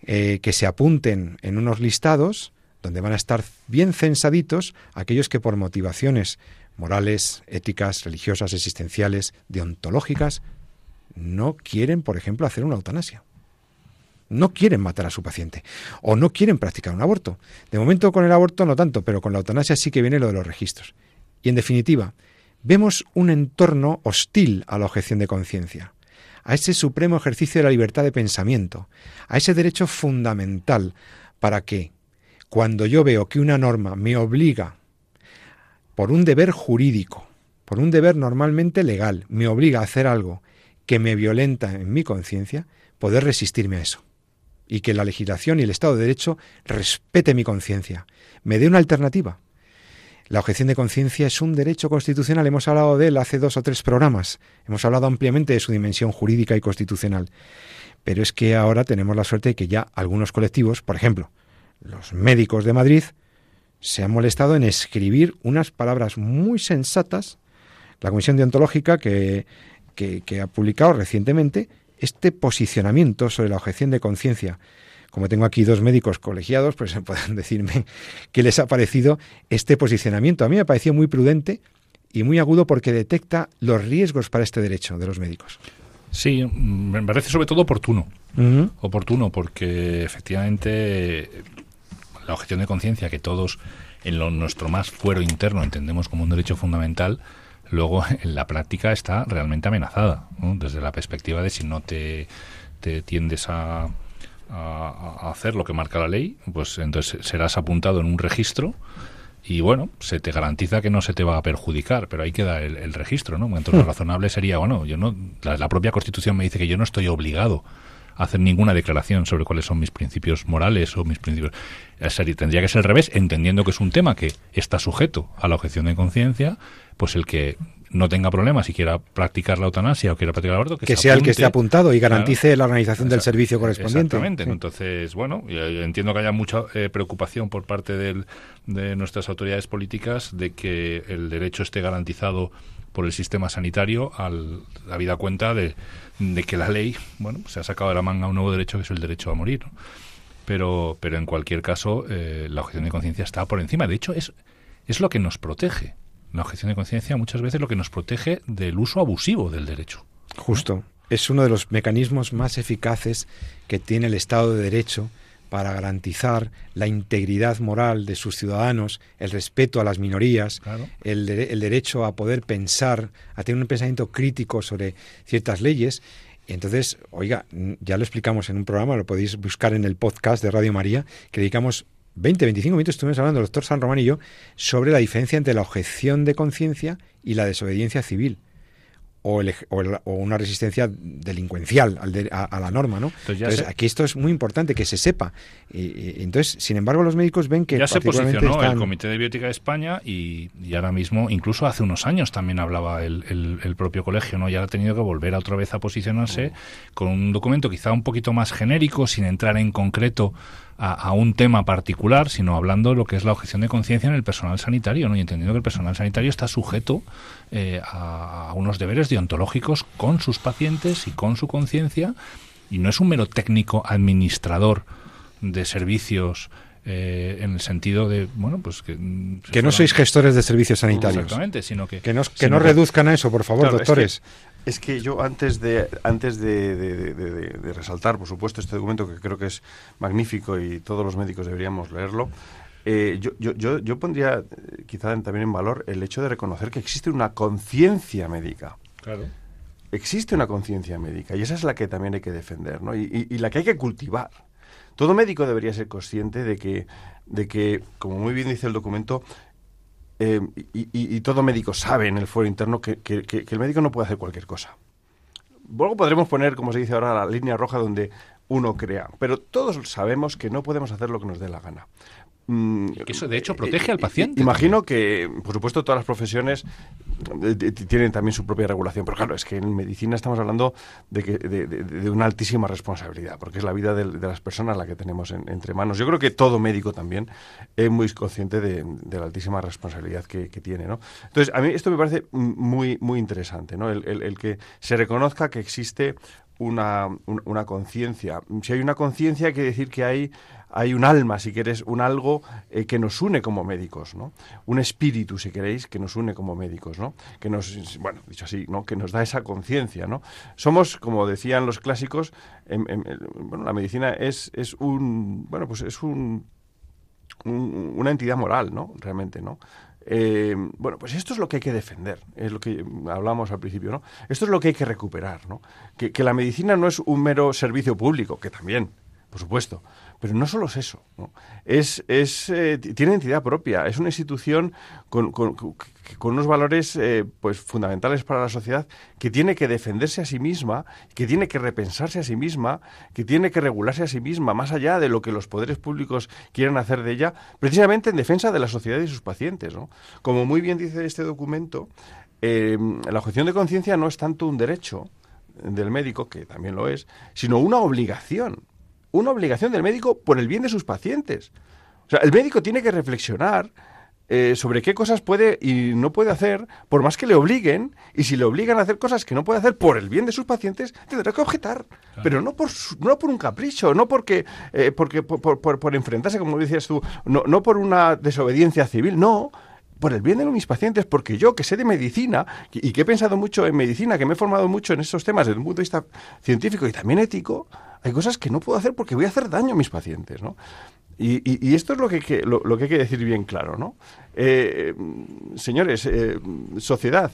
eh, que se apunten en unos listados donde van a estar bien censaditos aquellos que por motivaciones morales, éticas, religiosas, existenciales, deontológicas, no quieren, por ejemplo, hacer una eutanasia. No quieren matar a su paciente o no quieren practicar un aborto. De momento con el aborto no tanto, pero con la eutanasia sí que viene lo de los registros. Y en definitiva, vemos un entorno hostil a la objeción de conciencia, a ese supremo ejercicio de la libertad de pensamiento, a ese derecho fundamental para que, cuando yo veo que una norma me obliga por un deber jurídico, por un deber normalmente legal, me obliga a hacer algo que me violenta en mi conciencia, poder resistirme a eso. Y que la legislación y el Estado de Derecho respete mi conciencia, me dé una alternativa. La objeción de conciencia es un derecho constitucional, hemos hablado de él hace dos o tres programas, hemos hablado ampliamente de su dimensión jurídica y constitucional. Pero es que ahora tenemos la suerte de que ya algunos colectivos, por ejemplo, los médicos de Madrid, se ha molestado en escribir unas palabras muy sensatas, la Comisión Deontológica que, que, ha publicado recientemente este posicionamiento sobre la objeción de conciencia. Como tengo aquí dos médicos colegiados, pues <laughs> pueden decirme qué les ha parecido este posicionamiento. A mí me ha parecido muy prudente y muy agudo porque detecta los riesgos para este derecho de los médicos. Sí, me parece sobre todo oportuno. Oportuno porque efectivamente la objeción de conciencia que todos en lo, nuestro más fuero interno entendemos como un derecho fundamental, luego <laughs> en la práctica está realmente amenazada, desde la perspectiva de si no te, te tiendes a, a, hacer lo que marca la ley, pues entonces serás apuntado en un registro y bueno, se te garantiza que no se te va a perjudicar, pero ahí queda el, el registro, ¿no? Entonces lo hmm. razonable sería, bueno, yo no, la, propia Constitución me dice que yo no estoy obligado hacer ninguna declaración sobre cuáles son mis principios morales o mis principios. Tendría que ser al revés, entendiendo que es un tema que está sujeto a la objeción de conciencia, pues el que no tenga problemas y quiera practicar la eutanasia o quiera practicar el aborto, que, sea el que esté apuntado y garantice la organización del servicio correspondiente. Exactamente. Entonces, bueno, entiendo que haya mucha eh, preocupación por parte del, de nuestras autoridades políticas de que el derecho esté garantizado por el sistema sanitario al vida cuenta de, que la ley bueno se ha sacado de la manga un nuevo derecho que es el derecho a morir pero pero en cualquier caso eh, la objeción de conciencia está por encima. De hecho es es lo que nos protege. La objeción de conciencia muchas veces lo que nos protege del uso abusivo del derecho justo. Es uno de los mecanismos más eficaces que tiene el Estado de Derecho para garantizar la integridad moral de sus ciudadanos, el respeto a las minorías, el, derecho a poder pensar, a tener un pensamiento crítico sobre ciertas leyes. Y entonces, oiga, ya lo explicamos en un programa, lo podéis buscar en el podcast de Radio María, que dedicamos 20, 25 minutos, estuvimos hablando, el doctor San Román y yo, sobre la diferencia entre la objeción de conciencia y la desobediencia civil o, o, una resistencia delincuencial a, la norma, ¿no? Entonces, aquí esto es muy importante que se sepa. Y, entonces, sin embargo, los médicos ven que ya se posicionó el Comité de Biótica de España y, ahora mismo, incluso hace unos años también hablaba el, el, propio colegio, ¿no? Ya ha tenido que volver a otra vez a posicionarse oh. con un documento quizá un poquito más genérico, sin entrar en concreto a, un tema particular, sino hablando de lo que es la objeción de conciencia en el personal sanitario, ¿no? y entendiendo que el personal sanitario está sujeto eh, a, unos deberes deontológicos con sus pacientes y con su conciencia, y no es un mero técnico administrador de servicios eh, en el sentido de, bueno, pues que... Que no sois gestores de servicios sanitarios. Exactamente, sino que... Que, no, que no reduzcan a eso, por favor, doctores Es que yo antes de antes de, resaltar, por supuesto, este documento que creo que es magnífico y todos los médicos deberíamos leerlo, eh, yo, yo, yo, pondría eh, quizá también en valor el hecho de reconocer que existe una conciencia médica. Claro. Existe una conciencia médica y esa es la que también hay que defender, ¿no? Y, y, la que hay que cultivar. Todo médico debería ser consciente de que, de que como muy bien dice el documento, eh, y, todo médico sabe en el fuero interno que, el médico no puede hacer cualquier cosa. Luego podremos poner, como se dice ahora, la línea roja donde uno crea, pero todos sabemos que no podemos hacer lo que nos dé la gana. Mm, que eso, de hecho, protege al paciente. Imagino que, por supuesto, todas las profesiones eh, tienen también su propia regulación, pero claro, es que en medicina estamos hablando de, que, de, una altísima responsabilidad, porque es la vida de, las personas la que tenemos entre manos. Yo creo que todo médico también es muy consciente de, la altísima responsabilidad que, tiene, ¿no? Entonces, a mí esto me parece muy, muy interesante, ¿no? el que se reconozca que existe una, una conciencia. Si hay una conciencia, quiere decir que hay, hay un alma, si quieres, un algo eh, que nos une como médicos, ¿no? Un espíritu, si queréis, que nos une como médicos, ¿no? Que nos, bueno, dicho así, ¿no? Que nos da esa conciencia, ¿no? Somos, como decían los clásicos, bueno, la medicina es, es un, bueno, pues es un, una entidad moral, ¿no? Realmente, ¿no? Eh, bueno, pues esto es lo que hay que defender, es lo que hablamos al principio, ¿no? Esto es lo que hay que recuperar, ¿no? Que, que la medicina no es un mero servicio público, que también, por supuesto, pero no solo es eso, es, eh, tiene entidad propia, es una institución con, unos valores eh, pues fundamentales para la sociedad que tiene que defenderse a sí misma, que tiene que repensarse a sí misma, que tiene que regularse a sí misma, más allá de lo que los poderes públicos quieran hacer de ella, precisamente en defensa de la sociedad y sus pacientes. Como muy bien dice este documento, eh, la objeción de conciencia no es tanto un derecho del médico, que también lo es, sino una obligación una obligación del médico por el bien de sus pacientes. O sea, el médico tiene que reflexionar eh, sobre qué cosas puede y no puede hacer, por más que le obliguen, y si le obligan a hacer cosas que no puede hacer por el bien de sus pacientes, tendrá que objetar, pero no por, no por un capricho, no porque, eh, porque por, por, enfrentarse, como decías tú, no, no por una desobediencia civil, no, por el bien de mis pacientes, porque yo que sé de medicina y que he pensado mucho en medicina, que me he formado mucho en estos temas desde un punto de vista científico y también ético, hay cosas que no puedo hacer porque voy a hacer daño a mis pacientes, ¿no? Y, esto es lo que, lo, que hay que decir bien claro, ¿no? Eh, señores, eh, sociedad,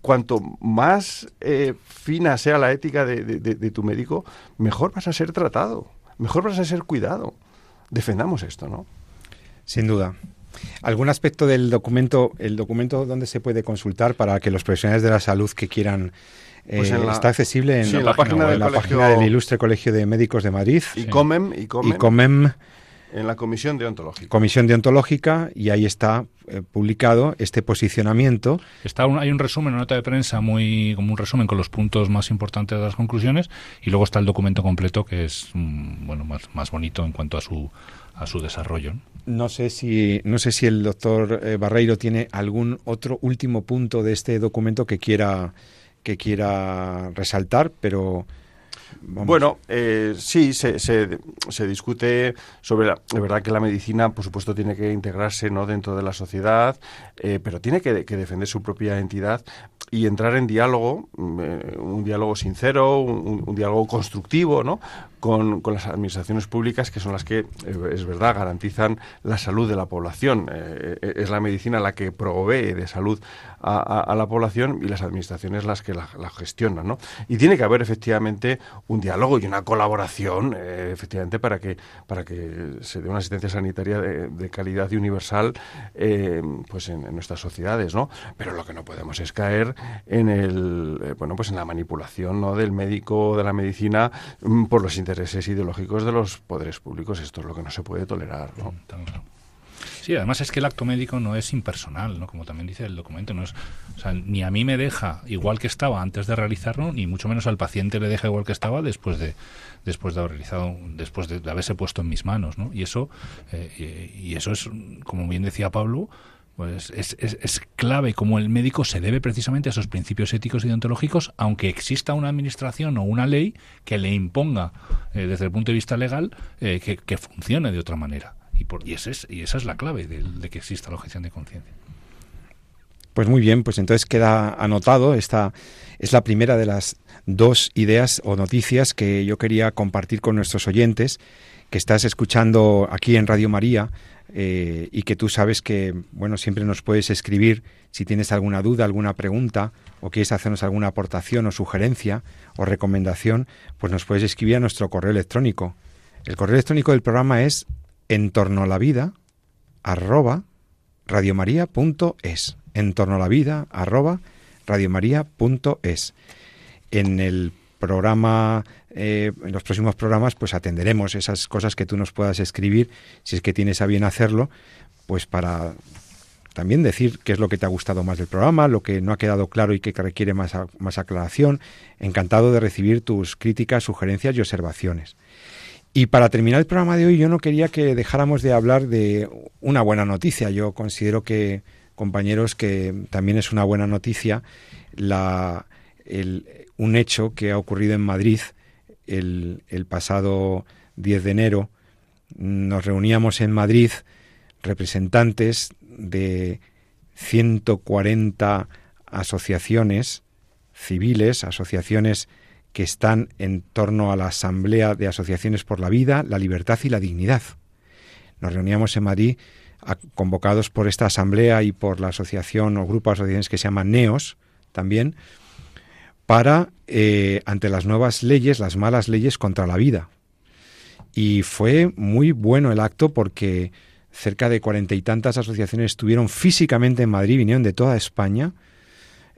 cuanto más eh, fina sea la ética de, tu médico, mejor vas a ser tratado, mejor vas a ser cuidado. Defendamos esto, ¿no? Sin duda. ¿Algún aspecto del documento, el documento donde se puede consultar para que los profesionales de la salud que quieran pues eh, está accesible en, la, página, del, Ilustre Colegio de Médicos de Madrid. Y COMEM. Y COMEM, en la Comisión Deontológica. Comisión Deontológica y ahí está eh, publicado este posicionamiento. Está hay un resumen, una nota de prensa muy como un resumen con los puntos más importantes de las conclusiones y luego está el documento completo que es mm, bueno más, más bonito en cuanto a su a su desarrollo. No sé si no sé si el doctor eh, Barreiro tiene algún otro último punto de este documento que quiera que quiera resaltar, pero... Bueno, eh, sí, se, se, discute sobre la, de verdad que la medicina, por supuesto, tiene que integrarse no dentro de la sociedad, eh, pero tiene que, defender su propia entidad y entrar en diálogo, mm, eh, un diálogo sincero, un, un, diálogo constructivo, ¿no? Con, las administraciones públicas, que son las que, eh, es verdad, garantizan la salud de la población. Eh, eh, es la medicina la que provee de salud a, la población y las administraciones las que la, gestionan. ¿no? Y tiene que haber efectivamente un diálogo y una colaboración, efectivamente, para que, para que se dé una asistencia sanitaria de, calidad y universal pues en, nuestras sociedades. ¿no? Pero lo que no podemos es caer en, el, bueno, pues en la manipulación ¿no? del médico, de la medicina, mm, por los intereses ideológicos de los poderes públicos. Esto es lo que no se puede tolerar. ¿no? Sí, además es que el acto médico no es impersonal, ¿no? Como también dice el documento, no es, o sea, ni a mí me deja igual que estaba antes de realizarlo, ni mucho menos al paciente le deja igual que estaba después de después de haber realizado, después de, haberse puesto en mis manos, ¿no? Y eso eh, y, eso es, como bien decía Pablo, pues es, clave como el médico se debe precisamente a esos principios éticos y deontológicos, aunque exista una administración o una ley que le imponga eh, desde el punto de vista legal eh, que, funcione de otra manera. Y, por, es, y esa es la clave de, que exista la objeción de conciencia. Pues muy bien, pues entonces queda anotado. Esta es la primera de las dos ideas o noticias que yo quería compartir con nuestros oyentes, que estás escuchando aquí en Radio María eh, y que tú sabes que, bueno, siempre nos puedes escribir si tienes alguna duda, alguna pregunta o quieres hacernos alguna aportación o sugerencia o recomendación, pues nos puedes escribir a nuestro correo electrónico. El correo electrónico del programa es en torno a la vida arroba radiomaria.es en torno a la vida arroba radiomaria.es. En el programa, eh, en los próximos programas, pues atenderemos esas cosas que tú nos puedas escribir, si es que tienes a bien hacerlo, pues para también decir qué es lo que te ha gustado más del programa, lo que no ha quedado claro y que requiere más, más aclaración. Encantado de recibir tus críticas, sugerencias y observaciones. Y para terminar el programa de hoy, yo no quería que dejáramos de hablar de una buena noticia. Yo considero que compañeros, que también es una buena noticia la, un hecho que ha ocurrido en Madrid el, pasado 10 de enero. Nos reuníamos en Madrid representantes de 140 asociaciones civiles, asociaciones que están en torno a la Asamblea de Asociaciones por la Vida, la Libertad y la Dignidad. Nos reuníamos en Madrid convocados por esta asamblea y por la asociación o grupo de asociaciones que se llama NEOS también, para, eh, ante las nuevas leyes, las malas leyes contra la vida. Y fue muy bueno el acto porque cerca de cuarenta y tantas asociaciones estuvieron físicamente en Madrid, vinieron de toda España.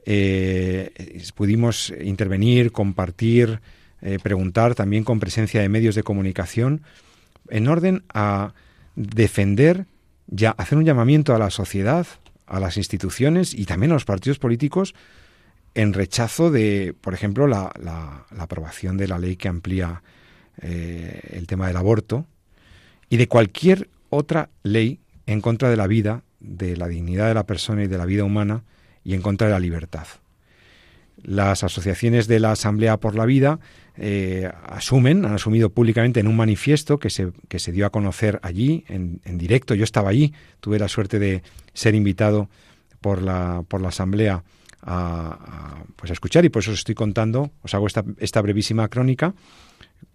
Eh, pudimos intervenir, compartir, eh, preguntar también con presencia de medios de comunicación en orden a defender ya hacer un llamamiento a la sociedad, a las instituciones y también a los partidos políticos en rechazo de, por ejemplo, la, la, aprobación de la ley que amplía eh, el tema del aborto y de cualquier otra ley en contra de la vida, de la dignidad de la persona y de la vida humana y en contra de la libertad. Las asociaciones de la Asamblea por la Vida eh, asumen, han asumido públicamente en un manifiesto que se, que se dio a conocer allí, en, directo. Yo estaba allí, tuve la suerte de ser invitado por la, por la Asamblea a, pues a escuchar y por eso os estoy contando, os hago esta, esta brevísima crónica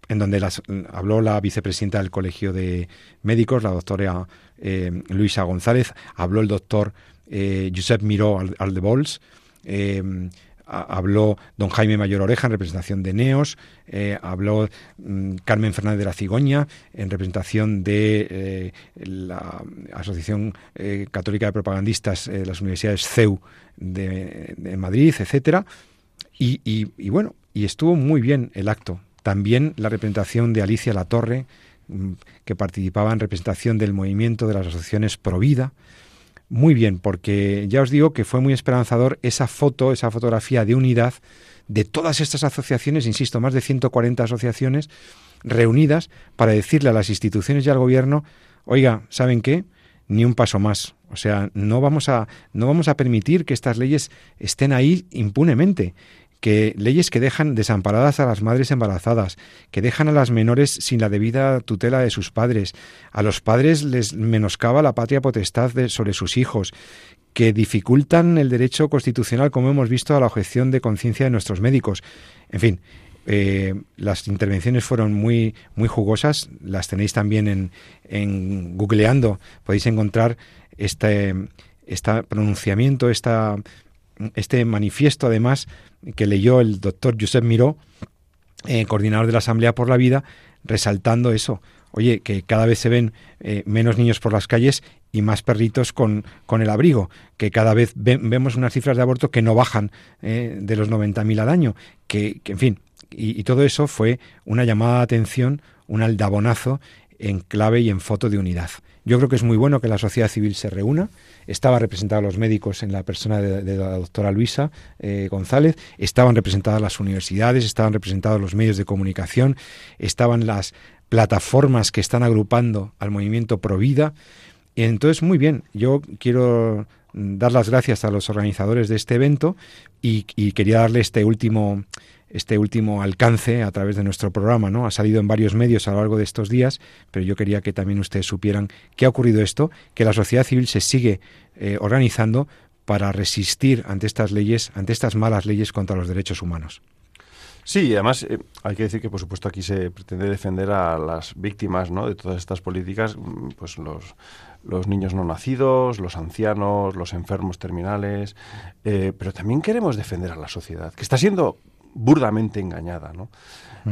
en donde las, habló la vicepresidenta del Colegio de Médicos, la doctora eh, Luisa González, habló el doctor eh, Josep Miró Aldebols, eh, habló don Jaime Mayor Oreja en representación de NEOS, eh, habló mm, Carmen Fernández de la Cigoña en representación de eh, la Asociación eh, Católica de Propagandistas de las Universidades CEU de, Madrid, etcétera. Y, bueno, y estuvo muy bien el acto. También la representación de Alicia Latorre, mm, que participaba en representación del movimiento de las asociaciones Provida, muy bien, porque ya os digo que fue muy esperanzador esa foto, esa fotografía de unidad de todas estas asociaciones, insisto, más de 140 asociaciones reunidas para decirle a las instituciones y al gobierno, oiga, ¿saben qué? Ni un paso más. O sea, no vamos a, no vamos a permitir que estas leyes estén ahí impunemente que leyes que dejan desamparadas a las madres embarazadas, que dejan a las menores sin la debida tutela de sus padres, a los padres les menoscaba la patria potestad sobre sus hijos, que dificultan el derecho constitucional, como hemos visto, a la objeción de conciencia de nuestros médicos. En fin, eh, las intervenciones fueron muy, muy jugosas, las tenéis también en, en googleando, podéis encontrar este, este pronunciamiento, esta este manifiesto, además, que leyó el doctor Josep Miró, eh, coordinador de la Asamblea por la Vida, resaltando eso. Oye, que cada vez se ven eh, menos niños por las calles y más perritos con, con el abrigo, que cada vez vemos unas cifras de aborto que no bajan eh, de los 90.000 al año, que, en fin, y, y, todo eso fue una llamada de atención, un aldabonazo en clave y en foto de unidad. Yo creo que es muy bueno que la sociedad civil se reúna. Estaban representados los médicos en la persona de, la doctora Luisa eh, González, estaban representadas las universidades, estaban representados los medios de comunicación, estaban las plataformas que están agrupando al movimiento Provida. Y entonces, muy bien, yo quiero dar las gracias a los organizadores de este evento y quería darle este último este último alcance a través de nuestro programa, ¿no? Ha salido en varios medios a lo largo de estos días, pero yo quería que también ustedes supieran que ha ocurrido esto, que la sociedad civil se sigue eh, organizando para resistir ante estas leyes, ante estas malas leyes contra los derechos humanos. Sí, además eh, hay que decir que por supuesto aquí se pretende defender a las víctimas ¿no? de todas estas políticas, mm, pues los, los niños no nacidos, los ancianos, los enfermos terminales, eh, pero también queremos defender a la sociedad, que está siendo burdamente engañada, ¿no?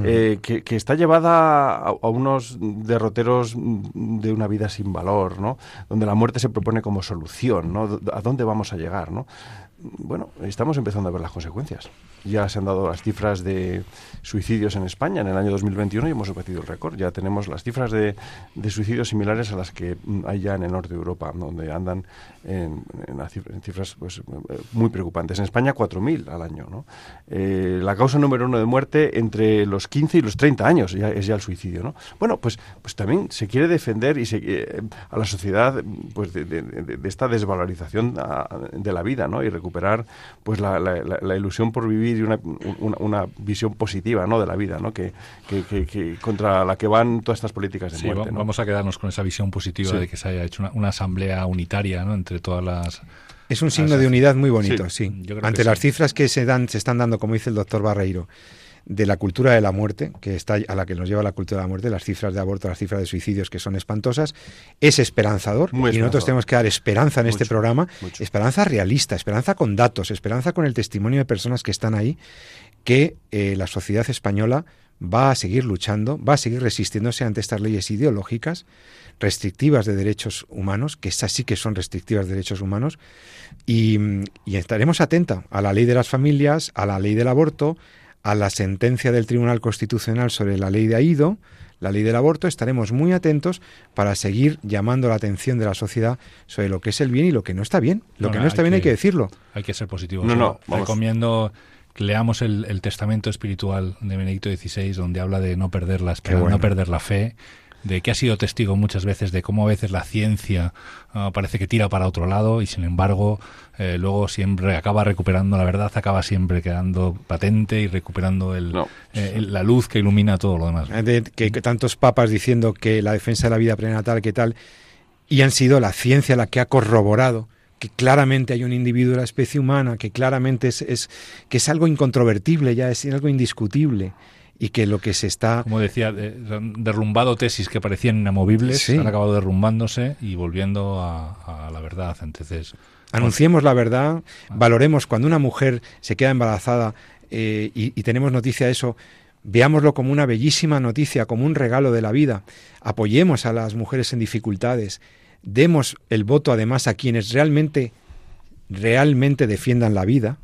Eh, que, está llevada a, a, unos derroteros de una vida sin valor, ¿no? Donde la muerte se propone como solución, ¿no? ¿A dónde vamos a llegar, no? Bueno, estamos empezando a ver las consecuencias ya se han dado las cifras de suicidios en España en el año 2021 y hemos batido el récord. Ya tenemos las cifras de, de suicidios similares a las que hay ya en el norte de Europa, donde andan en, cifras pues, muy preocupantes. En España, 4.000 al año. ¿no? Eh, la causa número uno de muerte entre los 15 y los 30 años es ya el suicidio. ¿no? Bueno, pues, pues también se quiere defender y se, eh, a la sociedad pues, de, esta desvalorización de la vida ¿no? y recuperar pues, la, la ilusión por vivir y una, una, visión positiva ¿no? de la vida, ¿no? Que, que, contra la que van todas estas políticas de muerte. Vamos a quedarnos con esa visión positiva de que se haya hecho una, asamblea unitaria ¿no? entre todas las... Es un signo de unidad muy bonito, sí. Ante las cifras que se dan, se están dando, como dice el doctor Barreiro, de la cultura de la muerte, que está a la que nos lleva la cultura de la muerte, las cifras de aborto, las cifras de suicidios que son espantosas, es esperanzador. Y nosotros tenemos que dar esperanza en este programa, esperanza realista, esperanza con datos, esperanza con el testimonio de personas que están ahí, que eh, la sociedad española va a seguir luchando, va a seguir resistiéndose ante estas leyes ideológicas restrictivas de derechos humanos, que esas sí que son restrictivas de derechos humanos, y, y estaremos atentos a la ley de las familias, a la ley del aborto, a la sentencia del Tribunal Constitucional sobre la ley de AIDO, la ley del aborto, estaremos muy atentos para seguir llamando la atención de la sociedad sobre lo que es el bien y lo que no está bien. Lo que no está bien hay que decirlo. Hay que ser positivo. No, no, recomiendo que leamos el, testamento espiritual de Benedicto XVI, donde habla de no perder la esperanza, no perder la fe, de que ha sido testigo muchas veces de cómo a veces la ciencia ah, parece que tira para otro lado y sin embargo eh, luego siempre acaba recuperando la verdad, acaba siempre quedando patente y recuperando el, eh, la luz que ilumina todo lo demás. De, que, tantos papas diciendo que la defensa de la vida prenatal, que tal, y han sido la ciencia la que ha corroborado que claramente hay un individuo de la especie humana, que claramente es, es que es algo incontrovertible, ya es algo indiscutible y que lo que se está... Como decía, derrumbado tesis que parecían inamovibles, han acabado derrumbándose y volviendo a, la verdad. Entonces... Anunciemos la verdad, valoremos cuando una mujer se queda embarazada eh, y, y tenemos noticia de eso, veámoslo como una bellísima noticia, como un regalo de la vida. Apoyemos a las mujeres en dificultades. Demos el voto además a quienes realmente, realmente defiendan la vida.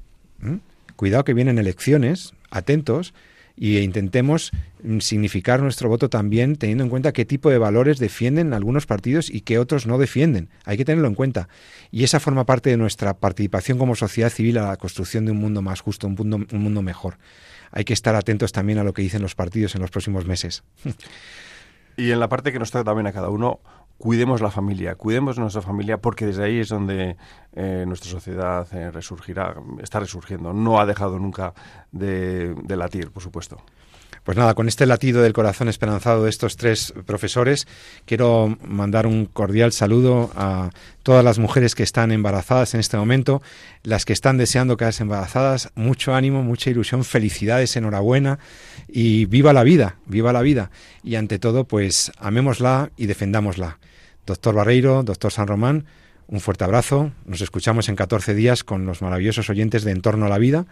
Cuidado que vienen elecciones, atentos, y intentemos mm, significar nuestro voto también teniendo en cuenta qué tipo de valores defienden algunos partidos y qué otros no defienden. Hay que tenerlo en cuenta. Y esa forma parte de nuestra participación como sociedad civil a la construcción de un mundo más justo, un mundo, un mundo mejor. Hay que estar atentos también a lo que dicen los partidos en los próximos meses. <laughs> Y en la parte que nos toca también a cada uno, cuidemos la familia, cuidemos nuestra familia porque desde ahí es donde eh, nuestra sociedad eh, resurgirá, está resurgiendo. No ha dejado nunca de, latir, por supuesto. Pues nada, con este latido del corazón esperanzado de estos tres profesores, quiero mandar un cordial saludo a todas las mujeres que están embarazadas en este momento, las que están deseando quedarse embarazadas, mucho ánimo, mucha ilusión, felicidades, enhorabuena y viva la vida, viva la vida. Y ante todo, pues amémosla y defendámosla. Doctor Barreiro, doctor San Román, un fuerte abrazo. Nos escuchamos en 14 días con los maravillosos oyentes de Entorno a la Vida.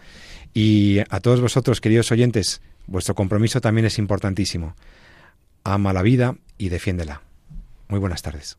Y a todos vosotros, queridos oyentes, vuestro compromiso también es importantísimo. Ama la vida y defiéndela. Muy buenas tardes.